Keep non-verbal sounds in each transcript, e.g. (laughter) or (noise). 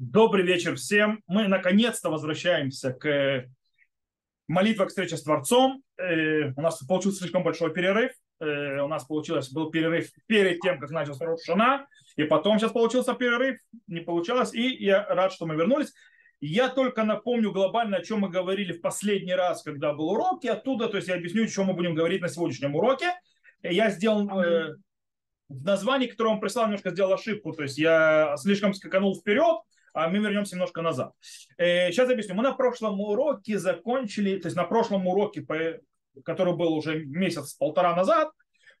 Добрый вечер всем. Мы наконец-то возвращаемся к молитве к встрече с Творцом. Э, у нас получился слишком большой перерыв. Э, у нас получилось, был перерыв перед тем, как начался Рошана, и потом сейчас получился перерыв, не получалось, и я рад, что мы вернулись. Я только напомню глобально, о чем мы говорили в последний раз, когда был урок, и оттуда, то есть я объясню, о чем мы будем говорить на сегодняшнем уроке. Я сделал э, в названии, которое он прислал, немножко сделал ошибку, то есть я слишком скаканул вперед, а мы вернемся немножко назад. Сейчас э, объясню. Мы на прошлом уроке закончили, то есть на прошлом уроке, который был уже месяц-полтора назад,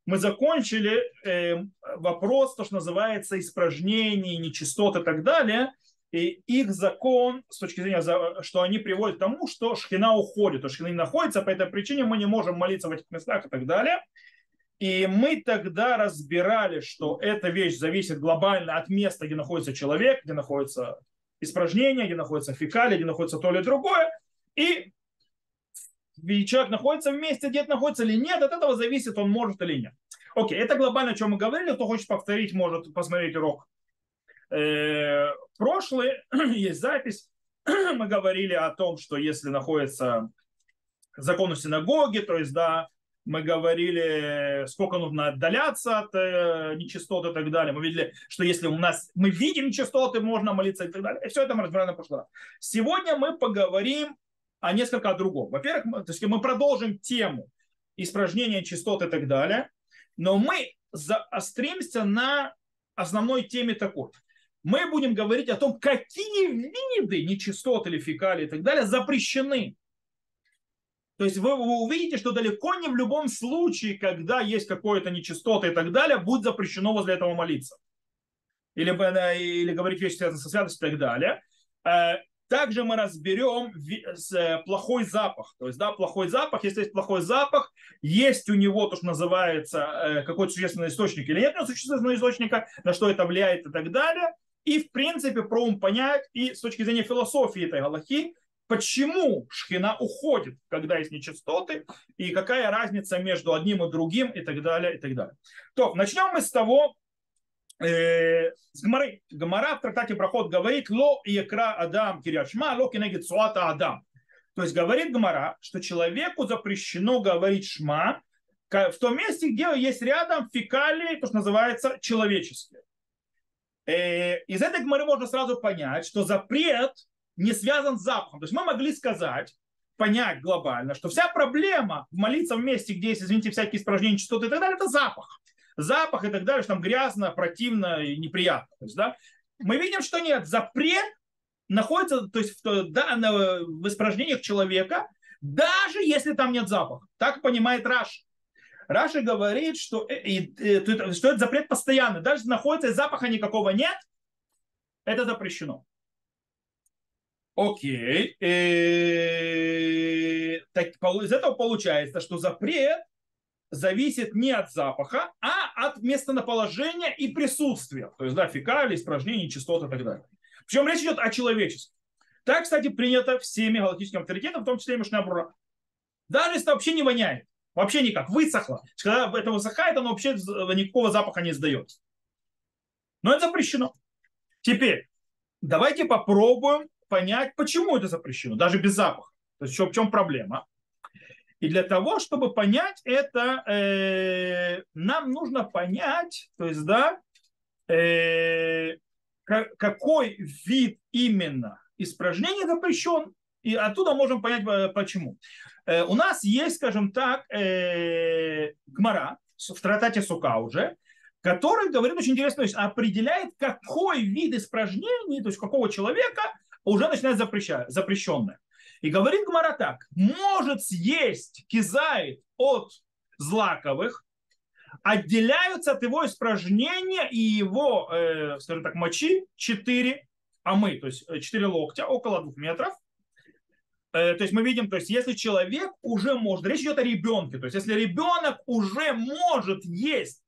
мы закончили э, вопрос, то, что называется испражнение, нечистоты и так далее. И их закон, с точки зрения, что они приводят к тому, что шхина уходит, то шхина не находится, по этой причине мы не можем молиться в этих местах и так далее. И мы тогда разбирали, что эта вещь зависит глобально от места, где находится человек, где находится испражнение, где находится фекалия, где находится то или другое. И человек находится в месте, где находится или нет, от этого зависит, он может или нет. Окей, это глобально, о чем мы говорили. Кто хочет повторить, может посмотреть урок. Э, прошлый, (clears throat) есть запись. (clears throat) мы говорили о том, что если находится закон у синагоги, то есть, да, мы говорили, сколько нужно отдаляться от э, нечистот и так далее. Мы видели, что если у нас мы видим нечистоты, можно молиться и так далее. И все это мы разбирали на прошлый раз. Сегодня мы поговорим о несколько о другом. Во-первых, мы, то есть мы продолжим тему испражнения чистот и так далее, но мы заостримся на основной теме такой. Мы будем говорить о том, какие виды нечистот или фекалий и так далее запрещены то есть вы, вы увидите, что далеко не в любом случае, когда есть какое-то нечистота и так далее, будет запрещено возле этого молиться. Или, или говорить вещи, связанные со святостью и так далее. Э, также мы разберем э, плохой запах. То есть, да, плохой запах, если есть плохой запах, есть у него то, что называется э, какой-то существенный источник или нет у него существенного источника, на что это влияет и так далее. И, в принципе, пробуем понять и с точки зрения философии этой галахи, почему шхина уходит, когда есть нечистоты, и какая разница между одним и другим, и так далее, и так далее. То, начнем мы с того, э, с Гмары. Гмара в трактате Проход говорит, ло якра адам кирячма, ло кенегит суата адам. То есть говорит Гмара, что человеку запрещено говорить шма в том месте, где есть рядом фекалии, то, что называется человеческие. Э, из этой Гмары можно сразу понять, что запрет не связан с запахом. То есть мы могли сказать, понять глобально, что вся проблема молиться в месте, где есть, извините, всякие испражнения, частоты и так далее, это запах. Запах и так далее, что там грязно, противно и неприятно. То есть, да, мы видим, что нет. Запрет находится то есть, в, да, в испражнениях человека, даже если там нет запаха. Так понимает Раш. Раши говорит, что, э, и, и, что это запрет постоянный. Даже находится запаха никакого нет, это запрещено. Окей. Э, так, из этого получается, что запрет зависит не от запаха, а от местоположения и присутствия. То есть, да, фекалии, испражнения, частоты и так далее. Причем речь идет о человечестве. Так, кстати, принято всеми галактическими авторитетами, в том числе и Мишнабура. Даже если вообще не воняет, вообще никак, высохло. Когда это высыхает, оно вообще никакого запаха не издает. Но это запрещено. Теперь, давайте попробуем понять, почему это запрещено, даже без запаха. То есть в чем проблема. И для того, чтобы понять это, э, нам нужно понять, то есть, да, э, какой вид именно испражнения запрещен, и оттуда можем понять, э, почему. Э, у нас есть, скажем так, э, гмара в тратате Сука уже, который говорит очень интересно, то есть определяет, какой вид испражнений, то есть какого человека уже начинает запрещать, запрещенное. И говорит Гмара так, может съесть кизайт от злаковых, отделяются от его испражнения и его, э, скажем так, мочи 4 амы, то есть 4 локтя, около 2 метров. Э, то есть мы видим, то есть если человек уже может, речь идет о ребенке, то есть если ребенок уже может есть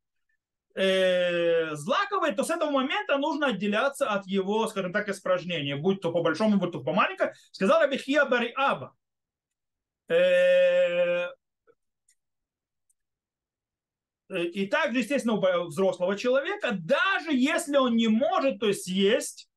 э, злаковый, то с этого момента нужно отделяться от его, скажем так, испражнения, будь то по большому, будь то по маленькому. Сказал Абихия Бари Аба. Э, и также, естественно, у взрослого человека, даже если он не может то есть, съесть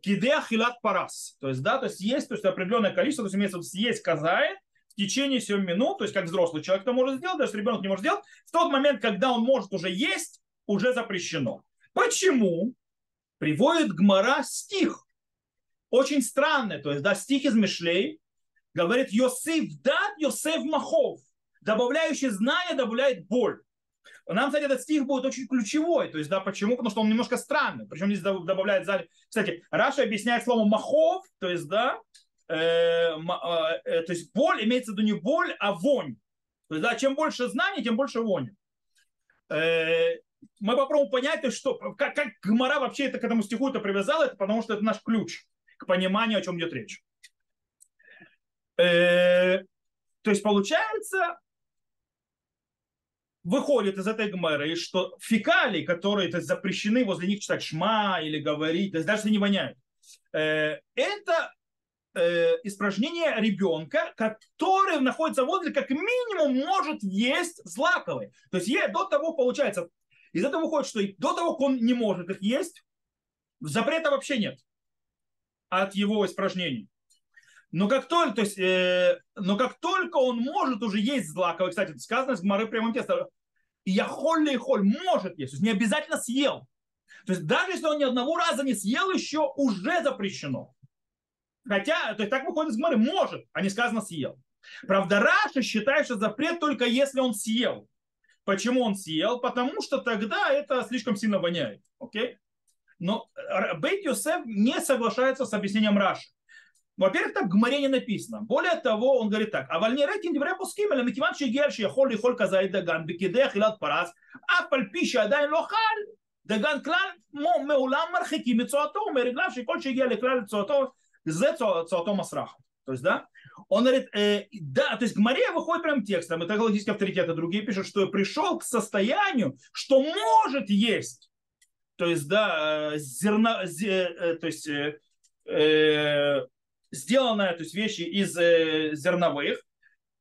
кидеа хилат парас. То есть, да, то есть есть то есть, определенное количество, то есть имеется съесть казает в течение 7 минут, то есть как взрослый человек это может сделать, даже ребенок не может сделать, в тот момент, когда он может уже есть, уже запрещено. Почему? Приводит Гмара стих. Очень странный, то есть, да, стих из Мишлей, говорит, Йосиф дат, Йосеф махов. Добавляющий знание добавляет боль. Нам, кстати, этот стих будет очень ключевой. То есть, да, почему? Потому что он немножко странный. Причем здесь добавляет. Кстати, Раша объясняет слово махов, то есть, да, то есть боль имеется в виду не боль, а вонь. То есть, да, чем больше знаний, тем больше вони. Э, мы попробуем понять, что, как, как Гмара вообще это к этому стиху это привязала, это потому что это наш ключ к пониманию, о чем идет речь. Э, то есть получается, выходит из этой гмеры, что фекалии, которые то есть, запрещены возле них читать шма или говорить, то есть даже не воняют, э, это э, испражнение ребенка, который находится возле, как минимум, может есть злаковые. То есть до того, получается, из этого выходит, что до того, как он не может их есть, запрета вообще нет от его испражнений. Но как только, то есть, э, но как только он может уже есть злаковый, кстати, сказано с Гмары прямым тестом, я холь и холь может есть, то есть не обязательно съел. То есть даже если он ни одного раза не съел еще, уже запрещено. Хотя, то есть так выходит из Гмары, может, а не сказано съел. Правда, Раша считает, что запрет только если он съел. Почему он съел? Потому что тогда это слишком сильно воняет. Окей? Но э, Бейт Юсеф не соглашается с объяснением Раши. Во-первых, так в Гмаре не написано. Более того, он говорит так. А вальне рекин девре пуским, а микиван шигерши яхол и холька даган, бекидех и лад парас, а пальпища адай лохаль, даган клан меулам мархики мецуато, мереглав шиколь шигер и клан мецуато, Цуатома Сраха. То есть, да, он говорит, э, да, то есть Мария выходит прям текстом, и логические авторитеты другие пишут, что пришел к состоянию, что может есть, то есть, да, э, зерна, зе, э, э, то есть, э, э, сделанная, то есть, вещи из э, зерновых,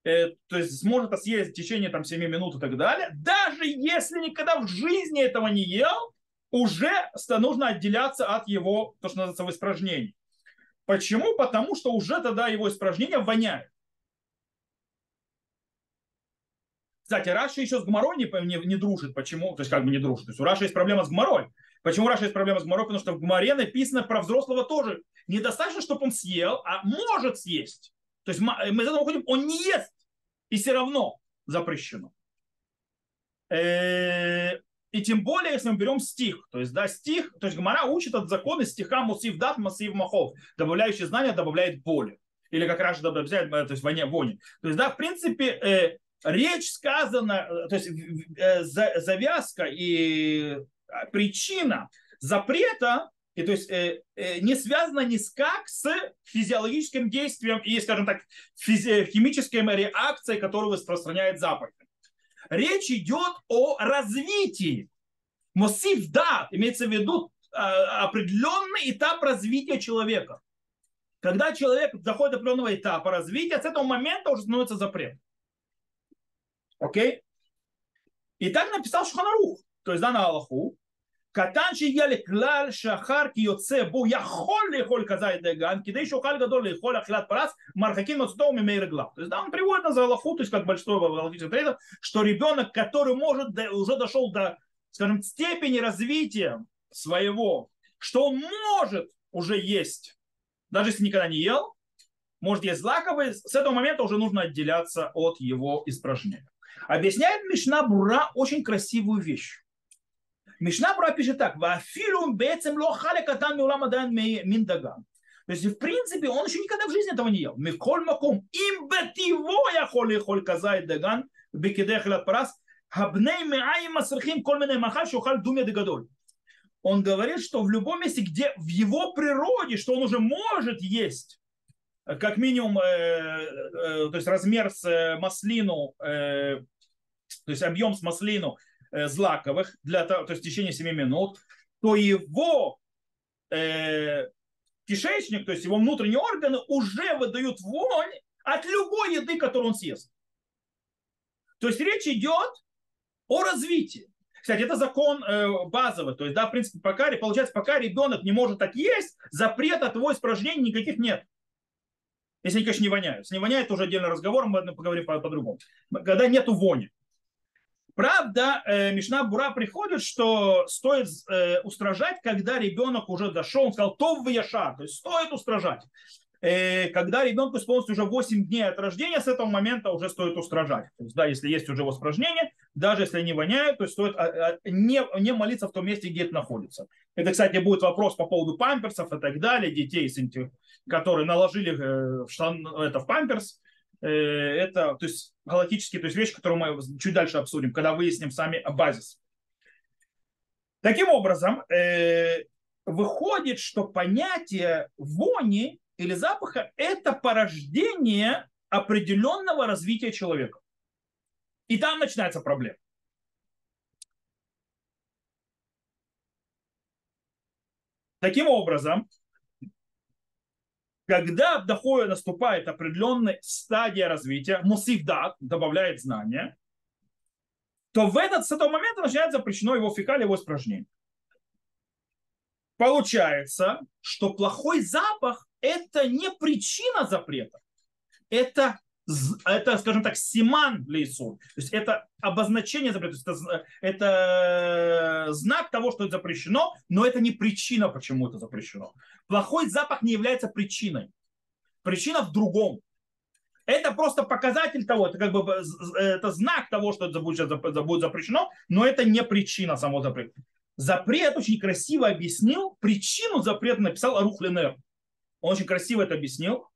э, то есть, сможет съесть в течение там 7 минут и так далее, даже если никогда в жизни этого не ел, уже нужно отделяться от его, то, что называется, в. Почему? Потому что уже тогда его испражнения воняют. Кстати, Раша еще с Гмарой не, не, не дружит. Почему? То есть как бы не дружит. То есть у Раши есть проблема с Гмарой. Почему Раша есть проблема с Гмарой? Потому что в Гмаре написано про взрослого тоже. Недостаточно, чтобы он съел, а может съесть. То есть мы из этого уходим, он не ест. И все равно запрещено. Э, и тем более, если мы берем стих, то есть, да, стих, то есть Гмара учит от закона стиха мусив дат, мусив махов. Добавляющий знания добавляет боли. Или как раз добавляет, то есть воня, вони. То есть, да, в принципе, э, речь сказана, то есть э, завязка и а, причина запрета, и то есть э, э, не связана ни с как с физиологическим действием и, скажем так, физи- химической реакцией, которую распространяет заповедь. Речь идет о развитии. Мосив да, имеется в виду э, определенный этап развития человека. Когда человек доходит до определенного этапа развития, с этого момента уже становится запрет. Окей? И так написал Шханарух, то есть да, на Аллаху. קטן שהגיע לכלל שאחר כי יוצא בו יכול לאכול כזית דגן, כדי שאוכל גדול לאכול אכילת פרס, מרחקים от ממי רגליו. То есть да, он приводит на Залаху, то есть как большой галактический трейдер, что ребенок, который может, уже дошел до, скажем, степени развития своего, что он может уже есть, даже если никогда не ел, может есть злаковый, с этого момента уже нужно отделяться от его испражнения. Объясняет Мишна Бура очень красивую вещь. Мишна Бра пишет так. Вафилу бецем ло хале катан миулам адан мин даган. То есть, в принципе, он еще никогда в жизни этого не ел. Миколь макум им бетиво я холи холь казай даган бекидех лат парас хабней меаим масрхим коль мене махаль шухаль думе дегадоль. Он говорит, что в любом месте, где в его природе, что он уже может есть, как минимум, э, э, то есть размер с э, маслину, э, то есть объем с маслину Э, злаковых, для того, то есть в течение 7 минут, то его э, кишечник, то есть его внутренние органы уже выдают вонь от любой еды, которую он съест. То есть речь идет о развитии. Кстати, это закон э, базовый. То есть, да, в принципе, пока, получается, пока ребенок не может так есть, запрета от его испражнений никаких нет. Если они, конечно, не воняют. Если не воняет, уже отдельный разговор, мы поговорим по-другому. Когда нету вони. Правда, э, Мишна Бура приходит, что стоит э, устражать, когда ребенок уже дошел, он сказал, то в яшар, то есть стоит устражать. Э, когда ребенку исполнится уже 8 дней от рождения, с этого момента уже стоит устражать. То есть, да, если есть уже воспражнение, даже если они воняют, то стоит а, а, не, не молиться в том месте, где это находится. Это, кстати, будет вопрос по поводу памперсов и так далее, детей, которые наложили в, штан, это, в памперс, Э, это то есть, галактические то есть вещи, которые мы чуть дальше обсудим, когда выясним сами базис. Таким образом, э, выходит, что понятие вони или запаха – это порождение определенного развития человека. И там начинается проблема. Таким образом, когда доходит, наступает определенная стадия развития, мусивдат добавляет знания, то в этот, с этого момента начинается запрещено его фекалия, его испражнение. Получается, что плохой запах – это не причина запрета. Это это, скажем так, симан лейсур. То есть это обозначение запрета, это, это знак того, что это запрещено, но это не причина, почему это запрещено. Плохой запах не является причиной. Причина в другом. Это просто показатель того, это как бы это знак того, что это будет, это будет запрещено, но это не причина самого запрета. Запрет очень красиво объяснил, причину запрета написал Арух Ленер. Он очень красиво это объяснил.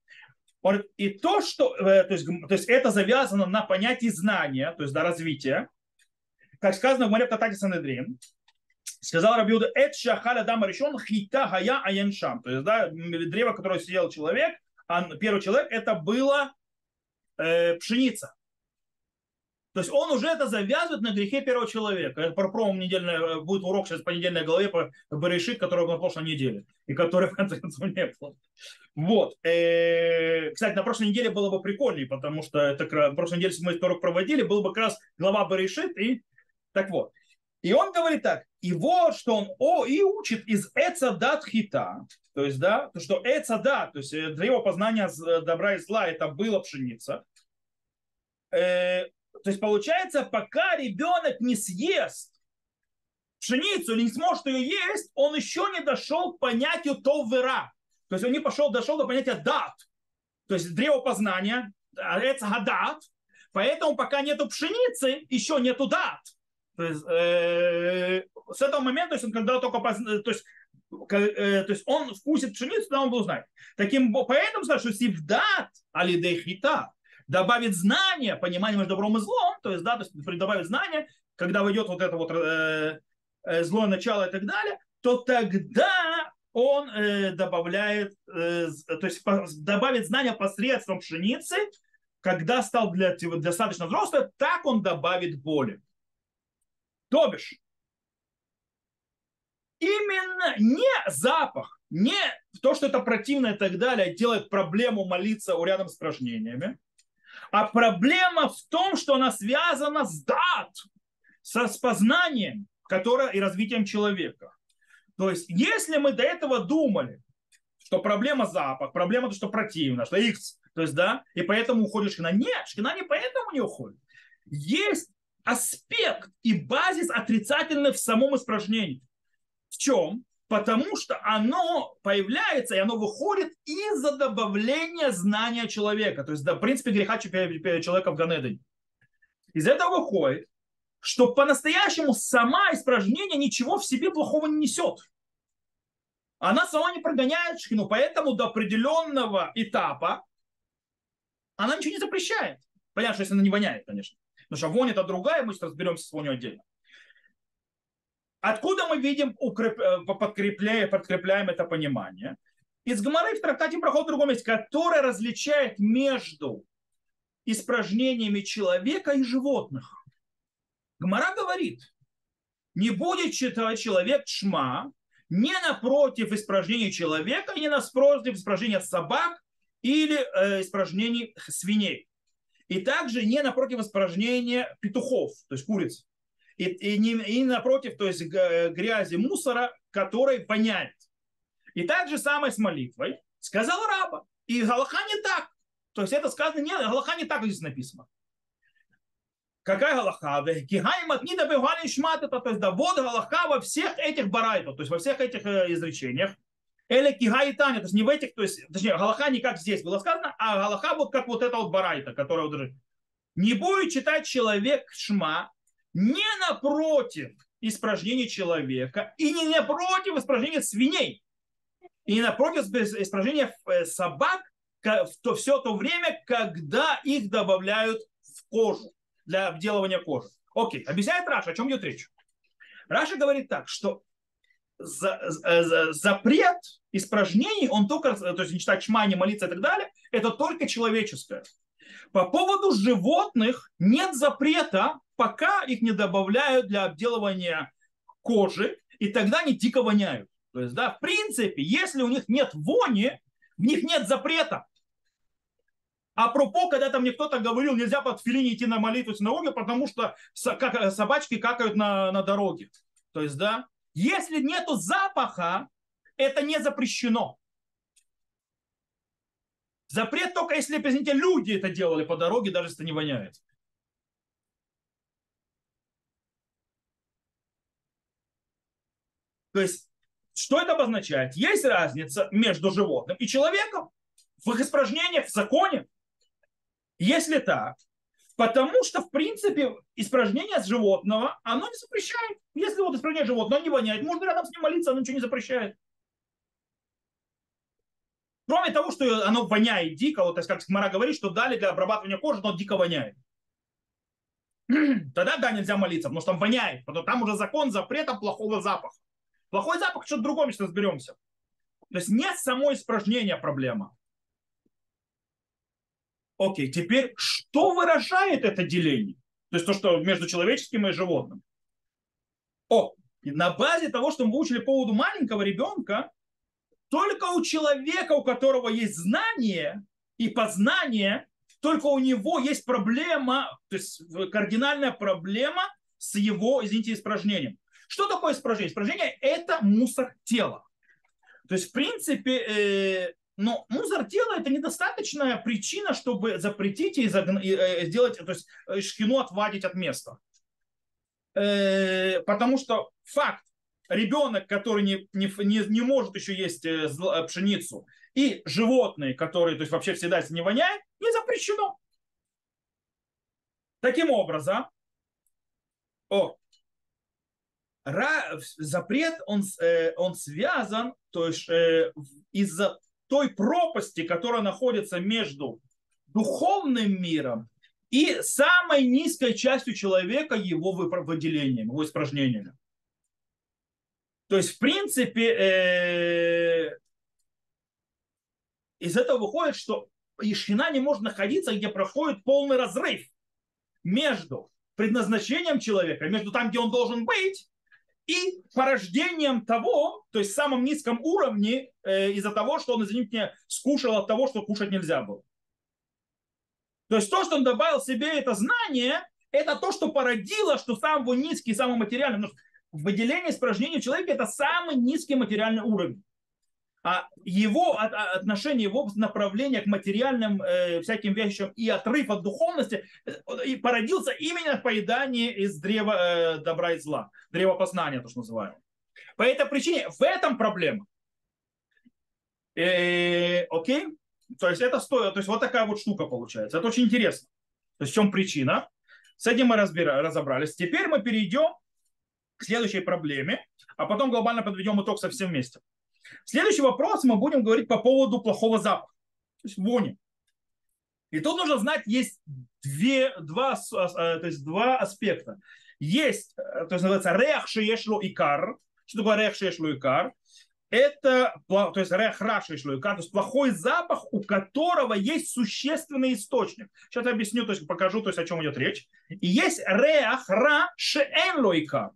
И то, что, э, то есть, то есть это завязано на понятии знания, то есть до развития, как сказано в Маре Татати Санедрин, сказал Рабиуда, эт шахаля дама решен хита гая аяншам. То есть, да, древо, которое съел человек, а первый человек, это было э, пшеница. То есть он уже это завязывает на грехе первого человека. Это про промо недельная, э, будет урок сейчас по недельной голове по Берешит, который был на прошлой неделе. И который (laughs) в конце концов не было. Вот. Э, кстати, на прошлой неделе было бы прикольнее, потому что это, в прошлой неделе мы этот урок проводили, был бы как раз глава Берешит. И так вот. И он говорит так, и вот что он о, и учит из Эцадат Хита, то есть, да, то, что Эцадат, то есть э, древо познания добра и зла, это было пшеница, то есть получается, пока ребенок не съест пшеницу или не сможет ее есть, он еще не дошел к понятию товера. То есть он не пошел, дошел до понятия дат. То есть древо познания, это гадат. Поэтому пока нету пшеницы, еще нету дат. То есть, э, с этого момента, то есть он когда только позна... то есть, э, то есть он вкусит пшеницу, тогда он будет знать. Таким, поэтому сказать, что сивдат алидейхита, добавит знания, понимание между добром и злом, то есть, да, то есть добавит знания, когда войдет вот это вот э, э, злое начало и так далее, то тогда он э, добавляет, э, то есть по, добавит знания посредством пшеницы, когда стал для, достаточно взрослым, так он добавит боли. То бишь, именно не запах, не то, что это противно и так далее, делает проблему молиться рядом с упражнениями, а проблема в том, что она связана с дат, со спознанием, которое и развитием человека. То есть, если мы до этого думали, что проблема запах, проблема то, что противно, что X, то есть, да, и поэтому уходит шкина. Нет, шкина не поэтому не уходит. Есть аспект и базис отрицательный в самом испражнении. В чем? Потому что оно появляется и оно выходит из-за добавления знания человека. То есть, да, в принципе, греха человека в Ганедане. Из этого выходит, что по-настоящему сама испражнение ничего в себе плохого не несет. Она сама не прогоняет шхину, поэтому до определенного этапа она ничего не запрещает. Понятно, что если она не воняет, конечно. Потому что вонь это другая, мы сейчас разберемся с вонью отдельно. Откуда мы видим, укреп... Э, подкрепляем, подкрепляем это понимание? Из Гамары в трактате проход в другом месте, который различает между испражнениями человека и животных. Гмара говорит, не будет читать человек шма не напротив испражнений человека, не напротив испражнения собак или э, испражнений свиней. И также не напротив испражнения петухов, то есть куриц. И, и, не, и напротив, то есть грязи, мусора, который воняет. И так же самое с молитвой. Сказал раба. И Галаха не так. То есть это сказано не, Галаха не так здесь написано. Какая Галаха? Кигаймат не добивали шмат это, то есть да, вот Галаха во всех этих барайтах, то есть во всех этих э, изречениях. Или кигай то есть не в этих, то есть, точнее, Галаха не как здесь было сказано, а Галаха вот как вот это вот барайта, которая вот не будет читать человек шма не напротив испражнения человека и не напротив испражнения свиней и не напротив испражнения э, собак в то, все то время, когда их добавляют в кожу для обделывания кожи. Окей, объясняет Раша, о чем идет речь. Раша говорит так, что за, за, за, запрет испражнений, он только, то есть не читать Шма, не молиться и так далее, это только человеческое. По поводу животных нет запрета, пока их не добавляют для обделывания кожи, и тогда они дико воняют. То есть, да, в принципе, если у них нет вони, в них нет запрета. А пропо, когда там мне кто-то говорил, нельзя под филине идти на молитву синагоги, потому что собачки какают на, на дороге. То есть, да, если нету запаха, это не запрещено. Запрет только если, извините, люди это делали по дороге, даже если это не воняет. То есть, что это обозначает? Есть разница между животным и человеком в их испражнениях, в законе. Если так, потому что, в принципе, испражнение животного, оно не запрещает. Если вот испражнение животного, оно не воняет, можно рядом с ним молиться, оно ничего не запрещает. Кроме того, что оно воняет дико, вот, как Мара говорит, что дали для обрабатывания кожи, но дико воняет. (clears throat) Тогда да, нельзя молиться, потому что там воняет. Потому там уже закон запрета плохого запаха. Плохой запах, что-то другое, сейчас разберемся. То есть нет самой испражнения проблема. Окей, теперь что выражает это деление? То есть то, что между человеческим и животным. О, на базе того, что мы выучили по поводу маленького ребенка, только у человека, у которого есть знание и познание, только у него есть проблема, то есть кардинальная проблема с его, извините, испражнением. Что такое испражнение? Испражнение – это мусор тела. То есть, в принципе, э, но мусор тела – это недостаточная причина, чтобы запретить и, загна- и э, сделать, то есть э, шхину отвадить от места. Э, потому что факт, ребенок, который не, не, не, не может еще есть э, э, пшеницу, и животные, которые то есть, вообще всегда не воняют, не запрещено. Таким образом, о, запрет, он, э, он связан то есть, из-за той пропасти, которая находится между духовным миром и самой низкой частью человека, его выделением, его испражнениями. То есть, в принципе, э, из этого выходит, что Ишхина не может находиться, где проходит полный разрыв между предназначением человека, между там, где он должен быть, и порождением того, то есть в самом низком уровне, э, из-за того, что он, извините меня, скушал от того, что кушать нельзя было. То есть то, что он добавил себе это знание, это то, что породило, что самый низкий, самый материальный выделение испражнений человека это самый низкий материальный уровень. А его отношение, его направление к материальным э, всяким вещам и отрыв от духовности э, и породился именно в поедании из древа э, добра и зла, древа познания, то, что называем. По этой причине в этом проблема. Э, окей? То есть это стоит, то есть вот такая вот штука получается. Это очень интересно. То есть в чем причина? С этим мы разбира, разобрались. Теперь мы перейдем к следующей проблеме, а потом глобально подведем итог совсем вместе. Следующий вопрос мы будем говорить по поводу плохого запаха, то есть вони. И тут нужно знать, есть две, два, то есть два аспекта. Есть, то есть называется рех шеешло икар. Что такое рех шеешло икар? Это, то есть рех раши икар, то есть плохой запах, у которого есть существенный источник. Сейчас я объясню, то есть покажу, то есть о чем идет речь. И есть рех ра шеэн икар.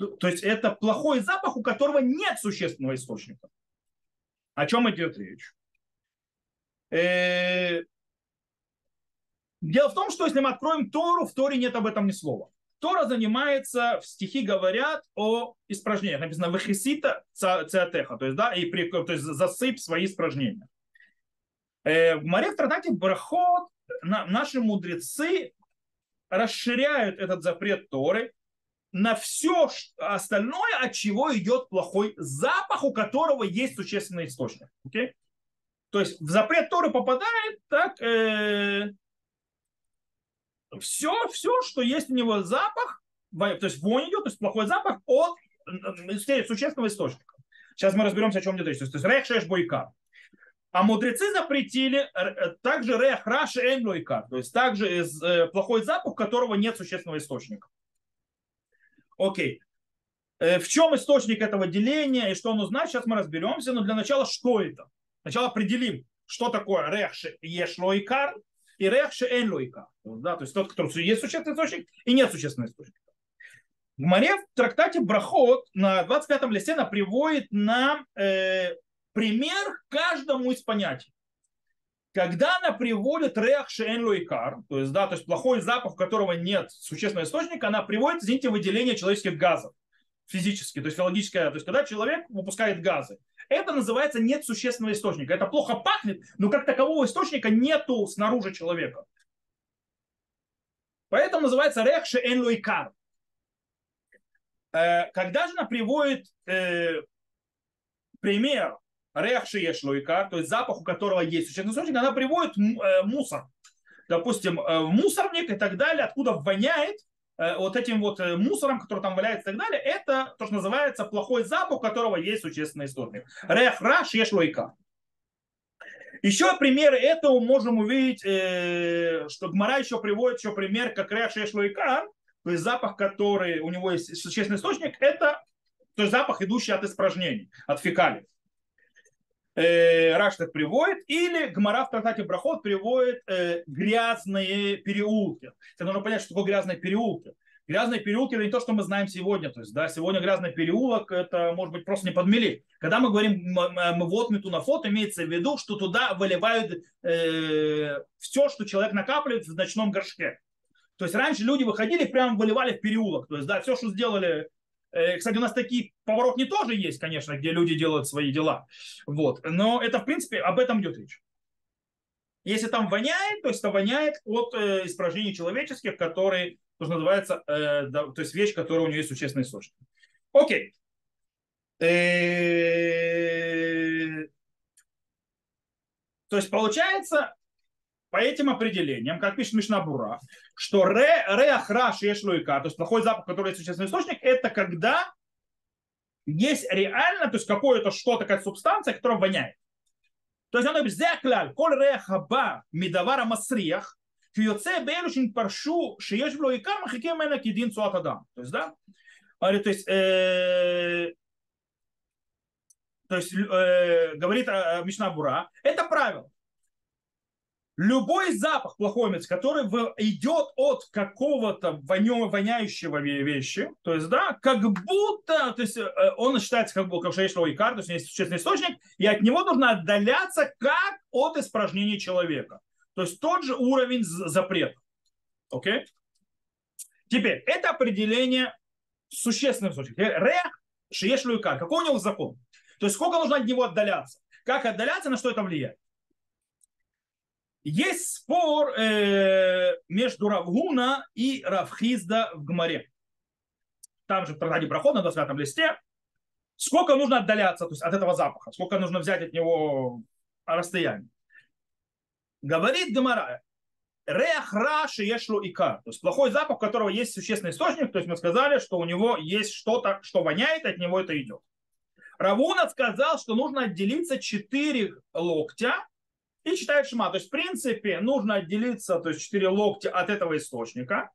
То есть это плохой запах, у которого нет существенного источника. О чем идет речь? Э, дело в том, что если мы откроем Тору, в Торе нет об этом ни слова. Тора занимается, в стихи говорят о испражнениях. Написано «Вехисита циатеха», то есть, да, и при, то есть засыпь свои испражнения. Э, в море в трактате Брахот наши мудрецы расширяют этот запрет Торы на все остальное, от чего идет плохой запах, у которого есть существенный источник. Okay? То есть в запрет Торы попадает так э, все, все, что есть у него запах, то есть вонь идет, то есть плохой запах от существенного источника. Сейчас мы разберемся, о чем идет речь. То есть рех шеш бойка. А мудрецы запретили э, также рех раш энлойка, то есть также э, плохой запах, у которого нет существенного источника. Окей. Э, в чем источник этого деления и что оно значит, сейчас мы разберемся. Но для начала, что это? Сначала определим, что такое рех еш лойкар и рех эн лойкар. Да, то есть тот, который есть существенный источник и нет существенного источника. В в трактате Брахот на 25-м листе она приводит нам э, пример каждому из понятий. Когда она приводит рех шен лойкар, то есть, да, то есть плохой запах, у которого нет существенного источника, она приводит, извините, выделение человеческих газов физически, то есть физиологическое, то есть когда человек выпускает газы. Это называется нет существенного источника. Это плохо пахнет, но как такового источника нету снаружи человека. Поэтому называется рехше эн лойкар. Э, когда же она приводит э, пример рехши еш лойкар, то есть запах, у которого есть существенный источник, она приводит э, мусор. Допустим, мусорник и так далее, откуда воняет, Э, вот этим вот э, мусором, который там валяется и так далее, это то, что называется плохой запах, у которого есть существенный источник. Рех лойка. Еще примеры этого можем увидеть, э, что Гмара еще приводит еще пример, как рех еш лойка, то есть запах, который у него есть существенный источник, это то есть запах, идущий от испражнений, от фекалий. Раш так приводит, или Гмара в трактате Брахот приводит э, грязные переулки. Это нужно понять, что такое грязные переулки. Грязные переулки это не то, что мы знаем сегодня. То есть, да, сегодня грязный переулок, это может быть просто не подмели. Когда мы говорим вот мету на фото, имеется в виду, что туда выливают э, все, что человек накапливает в ночном горшке. То есть раньше люди выходили, прямо выливали в переулок. То есть, да, все, что сделали Э, кстати, у нас такие поворотни тоже есть, конечно, где люди делают свои дела. Вот. Но это, в принципе, об этом идет речь. Если там воняет, то есть это воняет от э, испражнений человеческих, которые, то, что называется, э, да, то есть вещь, которая у нее есть существенный источник. Окей. Э, то есть получается, по этим определениям, как пишет Мишнабура, что ре, реахра шешлуика, то есть плохой запах, который есть вещественный источник, это когда есть реально, то есть какое-то что-то, какая субстанция, которая воняет. То есть он говорит, зекляль, коль рехаба медавара масриях, кьюце белюшин паршу шиеш в лоикар мэна кидин суатадам. То есть, да? То есть, э, то есть э, говорит э, Мишнабура, это правило любой запах плохой мец, который идет от какого-то воняющего вещи, то есть, да, как будто, то есть, э, он считается как бы как шейшловый кар, то есть, есть существенный источник, и от него нужно отдаляться как от испражнений человека. То есть, тот же уровень запрета. Окей? Теперь, это определение существенного источника. Рех, шеешловый кар. Какой у него закон? То есть, сколько нужно от него отдаляться? Как отдаляться, на что это влияет? Есть спор э, между Равгуна и Равхизда в Гмаре. Там же в Трактате Проход на 25 листе. Сколько нужно отдаляться то есть от этого запаха? Сколько нужно взять от него расстояние? Говорит Гмара, Рех раши ешло. То есть плохой запах, у которого есть существенный источник. То есть мы сказали, что у него есть что-то, что воняет, от него это идет. Равуна сказал, что нужно отделиться 4 локтя и читает шма. То есть, в принципе, нужно отделиться, то есть, 4 локтя от этого источника.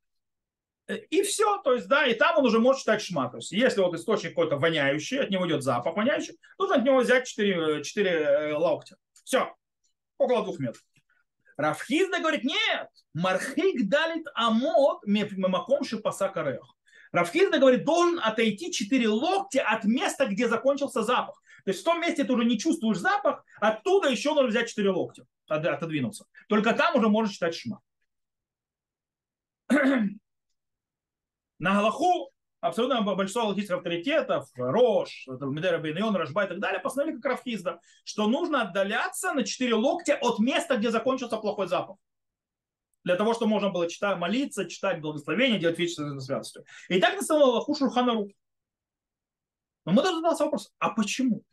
И все, то есть, да, и там он уже может читать шма. То есть, если вот источник какой-то воняющий, от него идет запах воняющий, нужно от него взять 4, 4 э, локтя. Все, около двух метров. Рафхизда говорит, нет, мархик далит амот мемаком шипаса карех. Рафхизда говорит, должен отойти 4 локтя от места, где закончился запах. То есть в том месте ты уже не чувствуешь запах, оттуда еще нужно взять 4 локтя, отодвинуться. Только там уже можешь читать шма. (clears throat) На Галаху абсолютно большинство галактических авторитетов, Рош, Медера Бейнион, Рашба и так далее, постановили как Рафхизда, что нужно отдаляться на 4 локтя от места, где закончился плохой запах. Для того, чтобы можно было читать, молиться, читать благословение, делать вещи с святостью. И так наставил Аллаху Шурханару. Но мы должны задаться вопрос, а почему?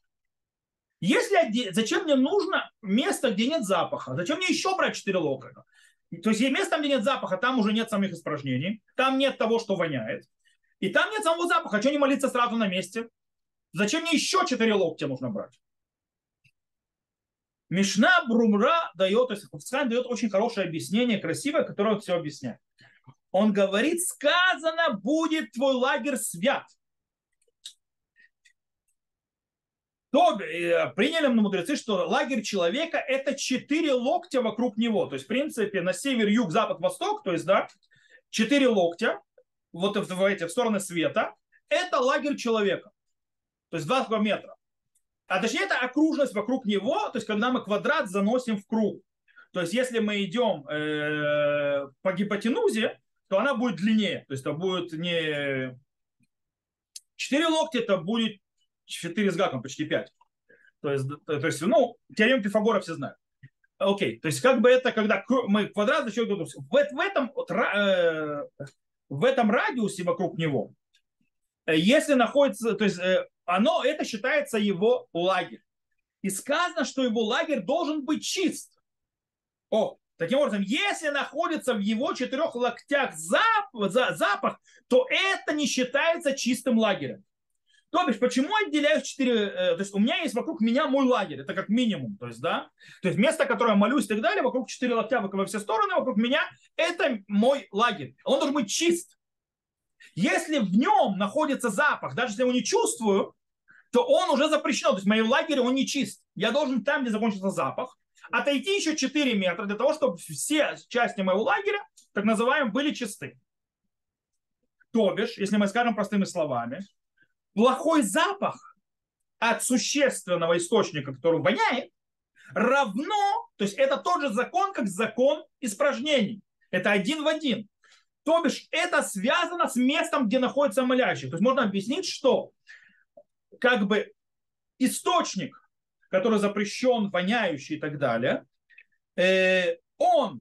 Если, зачем мне нужно место, где нет запаха? Зачем мне еще брать 4 локтя? То есть место, где нет запаха, там уже нет самих испражнений, там нет того, что воняет. И там нет самого запаха. Что не молиться сразу на месте? Зачем мне еще четыре локтя нужно брать? Мишна Брумра дает, то есть Хуфцхан дает очень хорошее объяснение, красивое, которое все объясняет. Он говорит, сказано, будет твой лагерь свят. То э, приняли мудрецы, что лагерь человека это четыре локтя вокруг него. То есть, в принципе, на север, юг, запад, восток, то есть, да, четыре локтя вот в, эти, в стороны света, это лагерь человека. То есть 2 метра. А точнее, это окружность вокруг него, то есть когда мы квадрат заносим в круг. То есть если мы идем э, по гипотенузе, то она будет длиннее. То есть это будет не 4 локтя, это будет 4 с гаком, почти 5. То есть, то, есть ну, теорему Пифагора все знают. Окей, то есть как бы это, когда мы квадрат за счет в, в этом вот, э, в этом радиусе вокруг него, э, если находится, то есть э, оно, это считается его лагерь. И сказано, что его лагерь должен быть чист. О, таким образом, если находится в его четырех локтях запах, запах то это не считается чистым лагерем. То бишь, почему отделяют четыре... Э, то есть у меня есть вокруг меня мой лагерь, это как минимум. То есть, да, то есть место, которое я молюсь и так далее, вокруг четыре локтя во все стороны, вокруг меня, это мой лагерь. Он должен быть чист. Если в нем находится запах, даже если я его не чувствую, то он уже запрещен. То есть в моем лагере он не чист. Я должен там, где закончился запах, отойти еще 4 метра для того, чтобы все части моего лагеря, так называемые, были чисты. То бишь, если мы скажем простыми словами, плохой запах от существенного источника, который воняет, равно, то есть это тот же закон, как закон испражнений. Это один в один. То бишь это связано с местом, где находится молящий. То есть можно объяснить, что как бы источник, который запрещен, воняющий и так далее, э, он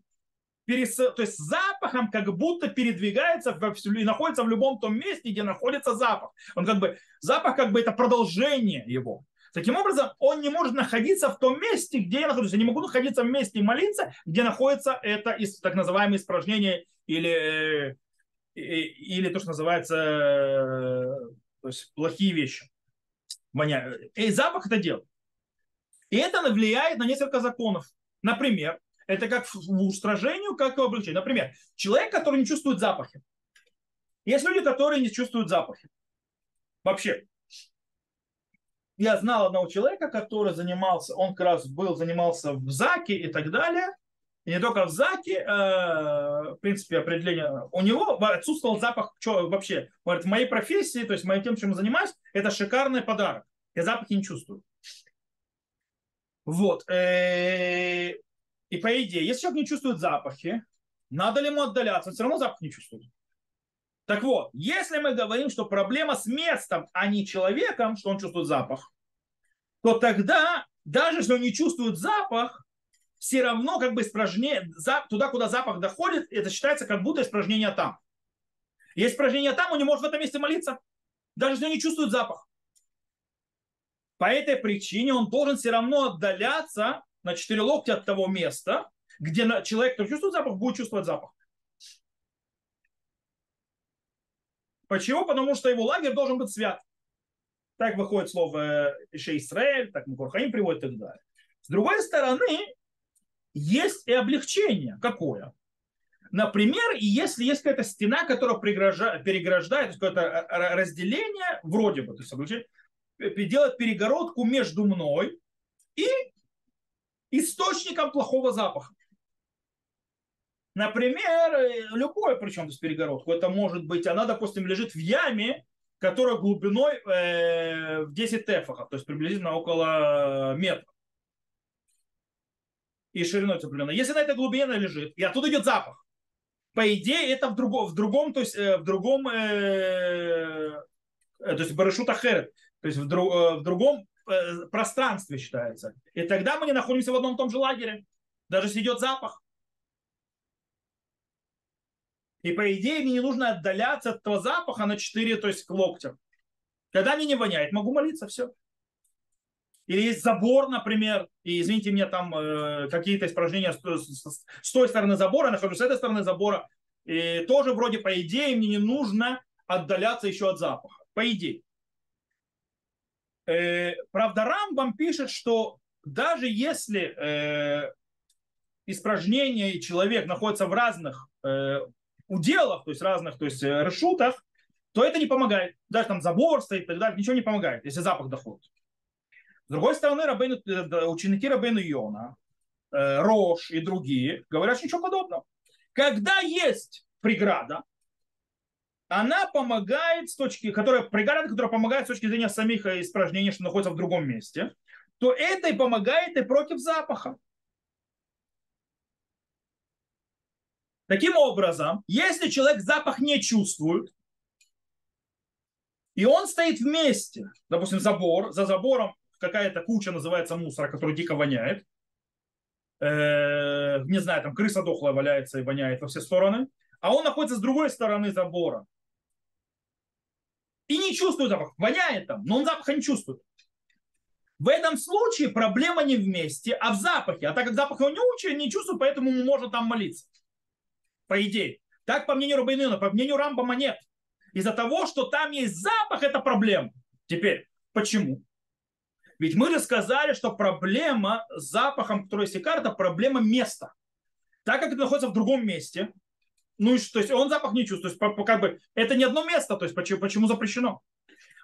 перес... то есть запахом как будто передвигается и находится в любом том месте, где находится запах. Он как бы, запах как бы это продолжение его. Таким образом, он не может находиться в том месте, где я нахожусь. Я не могу находиться в месте и молиться, где находится это так называемое испражнение или, э, или то, что называется э, то есть плохие вещи. И запах это делает. И это влияет на несколько законов. Например, это как в устражению, как в облегчении. Например, человек, который не чувствует запахи. Есть люди, которые не чувствуют запахи. Вообще. Я знал одного человека, который занимался, он как раз был, занимался в ЗАКе и так далее. И не только в ЗАКе, э, в принципе, определение. У него отсутствовал запах что, вообще. Говорит, в моей профессии, то есть моим тем, чем я занимаюсь, это шикарный подарок. Я запахи не чувствую. Вот. Э, и по идее, если человек не чувствует запахи, надо ли ему отдаляться? Он все равно запах не чувствует. Так вот, если мы говорим, что проблема с местом, а не человеком, что он чувствует запах, то тогда, даже если он не чувствует запах, все равно как бы испражнение, туда, куда запах доходит, это считается как будто испражнение там. Есть испражнение там, он не может в этом месте молиться, даже если он не чувствует запах. По этой причине он должен все равно отдаляться на 4 локтя от того места, где человек, который чувствует запах, будет чувствовать запах. Почему? Потому что его лагерь должен быть свят. Так выходит слово Ише Исраэль, так Мукурхаим приводит и так далее. С другой стороны, есть и облегчение. Какое? Например, если есть какая-то стена, которая переграждает, какое-то разделение, вроде бы, то есть делает перегородку между мной и источником плохого запаха. Например, э, любое причем без перегородку. Это может быть, она, допустим, лежит в яме, которая глубиной э, в 10 тефахов, то есть приблизительно около метра. И шириной определенно. Если на этой глубине она лежит, и оттуда идет запах, по идее, это в другом, в другом, то есть э, в другом, э, э то есть Барышут Ахерет, то есть в, друг, э, в другом э, пространстве считается. И тогда мы не находимся в одном и том же лагере, даже если идет запах. И по идее мне не нужно отдаляться от этого запаха на 4, то есть к локтям. Когда мне не воняет, могу молиться, все. Или есть забор, например, и, извините меня, там э, какие-то испражнения с, с, с той стороны забора, я нахожусь с этой стороны забора, и тоже вроде по идее мне не нужно отдаляться еще от запаха. По идее. Э, правда, Рамбам пишет, что даже если э, испражнение и человек находится в разных э, уделах, то есть разных, то есть э, решутах, то это не помогает. Даже там забор стоит так далее, ничего не помогает, если запах доходит. С другой стороны, Рабейну, э, ученики Рабейну Йона, э, Рош и другие говорят, что ничего подобного. Когда есть преграда, она помогает с точки, которая, преграда, которая помогает с точки зрения самих испражнений, что находится в другом месте, то это и помогает и против запаха. Таким образом, если человек запах не чувствует, и он стоит вместе, допустим, забор, за забором какая-то куча называется мусора, который дико воняет, э, не знаю, там крыса дохлая валяется и воняет во все стороны, а он находится с другой стороны забора и не чувствует запах, воняет там, но он запаха не чувствует. В этом случае проблема не вместе, а в запахе. А так как запах он не учит, не чувствует, поэтому ему можно там молиться. По идее. Так, по мнению Рубейнина, по мнению Рамбама нет. Из-за того, что там есть запах, это проблема. Теперь, почему? Ведь мы рассказали, что проблема с запахом, который есть это проблема места. Так как это находится в другом месте, ну, то есть он запах не чувствует. То есть, как бы, это не одно место, то есть почему, почему запрещено?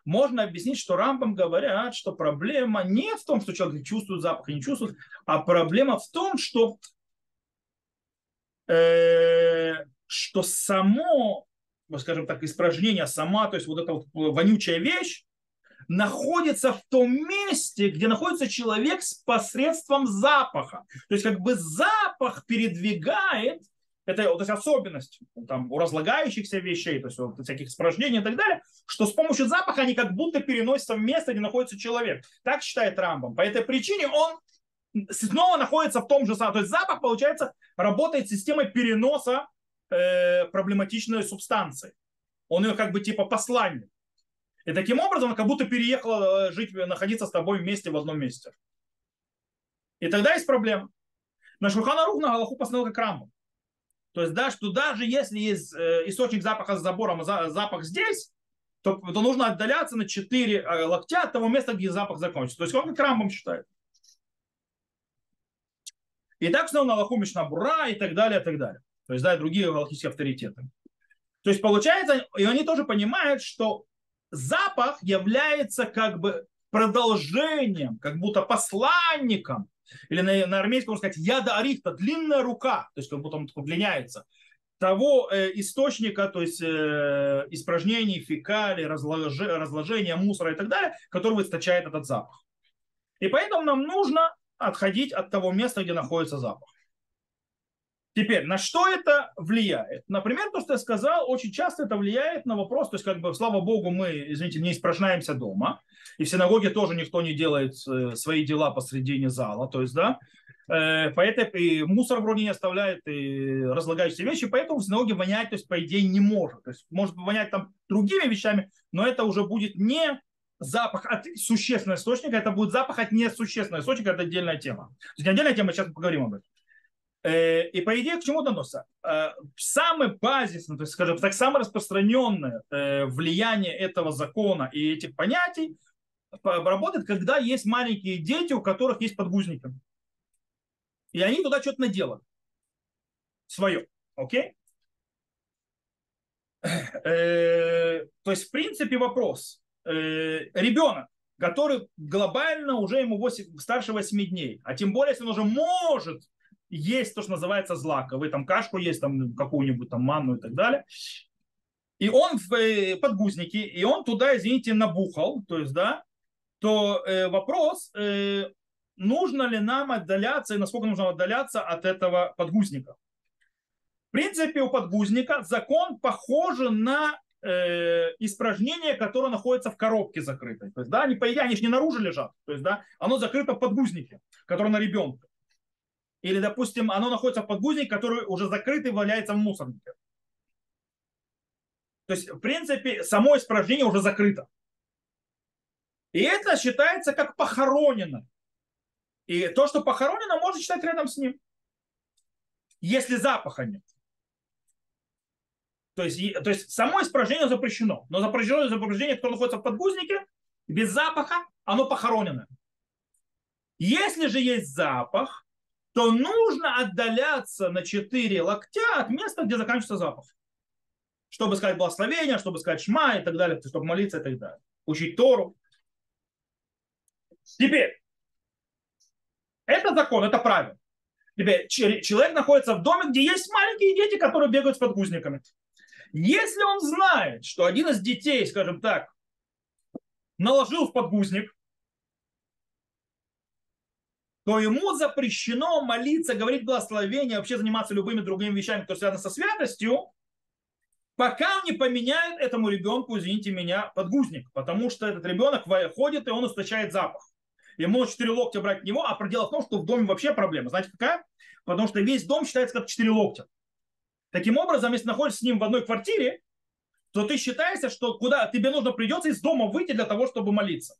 Можно объяснить, что рамбам говорят, что проблема не в том, что человек чувствует запах и не чувствует, а проблема в том, что, э, что само, скажем так, испражнение, сама, то есть вот эта вот вонючая вещь, находится в том месте, где находится человек с посредством запаха. То есть как бы запах передвигает, это вот эта особенность там, у разлагающихся вещей, то есть вот, всяких испражнений и так далее, что с помощью запаха они как будто переносятся в место, где находится человек. Так считает Рамбом. По этой причине он снова находится в том же самом. То есть запах, получается, работает системой переноса э, проблематичной субстанции. Он ее как бы типа посланник. И таким образом он как будто переехал э, жить, находиться с тобой вместе в одном месте. И тогда есть проблема. На Шурхана Рух на Галаху постановил как раму. То есть, да, что даже если есть э, источник запаха с забором, запах здесь, то, то нужно отдаляться на 4 э, локтя от того места, где запах закончится. То есть, он как рамбом считает. И так снова на Аллаху Мишнабура и так далее, и так далее. То есть, да, и другие галактические авторитеты. То есть, получается, и они тоже понимают, что запах является как бы продолжением, как будто посланником, или на, на армейском можно сказать яда арихта, длинная рука, то есть как будто он удлиняется, того э, источника, то есть э, испражнений, фекалий, разлож, разложения мусора и так далее, который источает этот запах. И поэтому нам нужно отходить от того места, где находится запах. Теперь, на что это влияет? Например, то, что я сказал, очень часто это влияет на вопрос, то есть, как бы, слава богу, мы, извините, не испражняемся дома, и в синагоге тоже никто не делает э, свои дела посредине зала, то есть, да, э, поэтому и мусор вроде не оставляет, и разлагающиеся вещи, поэтому в синагоге вонять, то есть, по идее, не может. То есть, может вонять там другими вещами, но это уже будет не запах от существенного источника, это будет запах от несущественного источника, это отдельная тема. То есть, отдельная тема, сейчас поговорим об этом. Э, и по идее к чему доносится? Э, самое базисное, то есть, скажем так, самое распространенное э, влияние этого закона и этих понятий работает, когда есть маленькие дети, у которых есть подгузники. И они туда что-то наделали. Свое. Окей? То есть, в принципе, вопрос. Ребенок, который глобально уже ему 8, старше 8 дней, а тем более, если он уже может есть то, что называется злака. Вы там кашку есть, там какую-нибудь там манну и так далее. И он в э, подгузнике, и он туда, извините, набухал, то есть, да, то э, вопрос, э, нужно ли нам отдаляться и насколько нужно отдаляться от этого подгузника. В принципе, у подгузника закон похож на э, испражнение, которое находится в коробке закрытой. То есть, да, они, по идее, они же не наружу лежат. То есть, да, оно закрыто в подгузнике, который на ребенка. Или, допустим, оно находится в подгузнике, который уже закрытый валяется в мусорнике. То есть, в принципе, само испражнение уже закрыто. И это считается как похоронено. И то, что похоронено, можно считать рядом с ним. Если запаха нет. То есть, то есть само испражнение запрещено. Но запрещено изображение, которое находится в подгузнике, без запаха, оно похоронено. Если же есть запах, то нужно отдаляться на 4 локтя от места, где заканчивается запах. Чтобы сказать благословение, чтобы сказать шма и так далее, чтобы молиться и так далее. Учить Тору. Теперь, это закон, это правило. Теперь, человек находится в доме, где есть маленькие дети, которые бегают с подгузниками. Если он знает, что один из детей, скажем так, наложил в подгузник, то ему запрещено молиться, говорить благословение, вообще заниматься любыми другими вещами, которые связаны со святостью, пока он не поменяет этому ребенку, извините меня, подгузник. Потому что этот ребенок ходит, и он источает запах. Ему 4 локтя брать к него, а дело в том, что в доме вообще проблема. Знаете какая? Потому что весь дом считается как 4 локтя. Таким образом, если находишься с ним в одной квартире, то ты считаешься, что куда тебе нужно придется из дома выйти для того, чтобы молиться.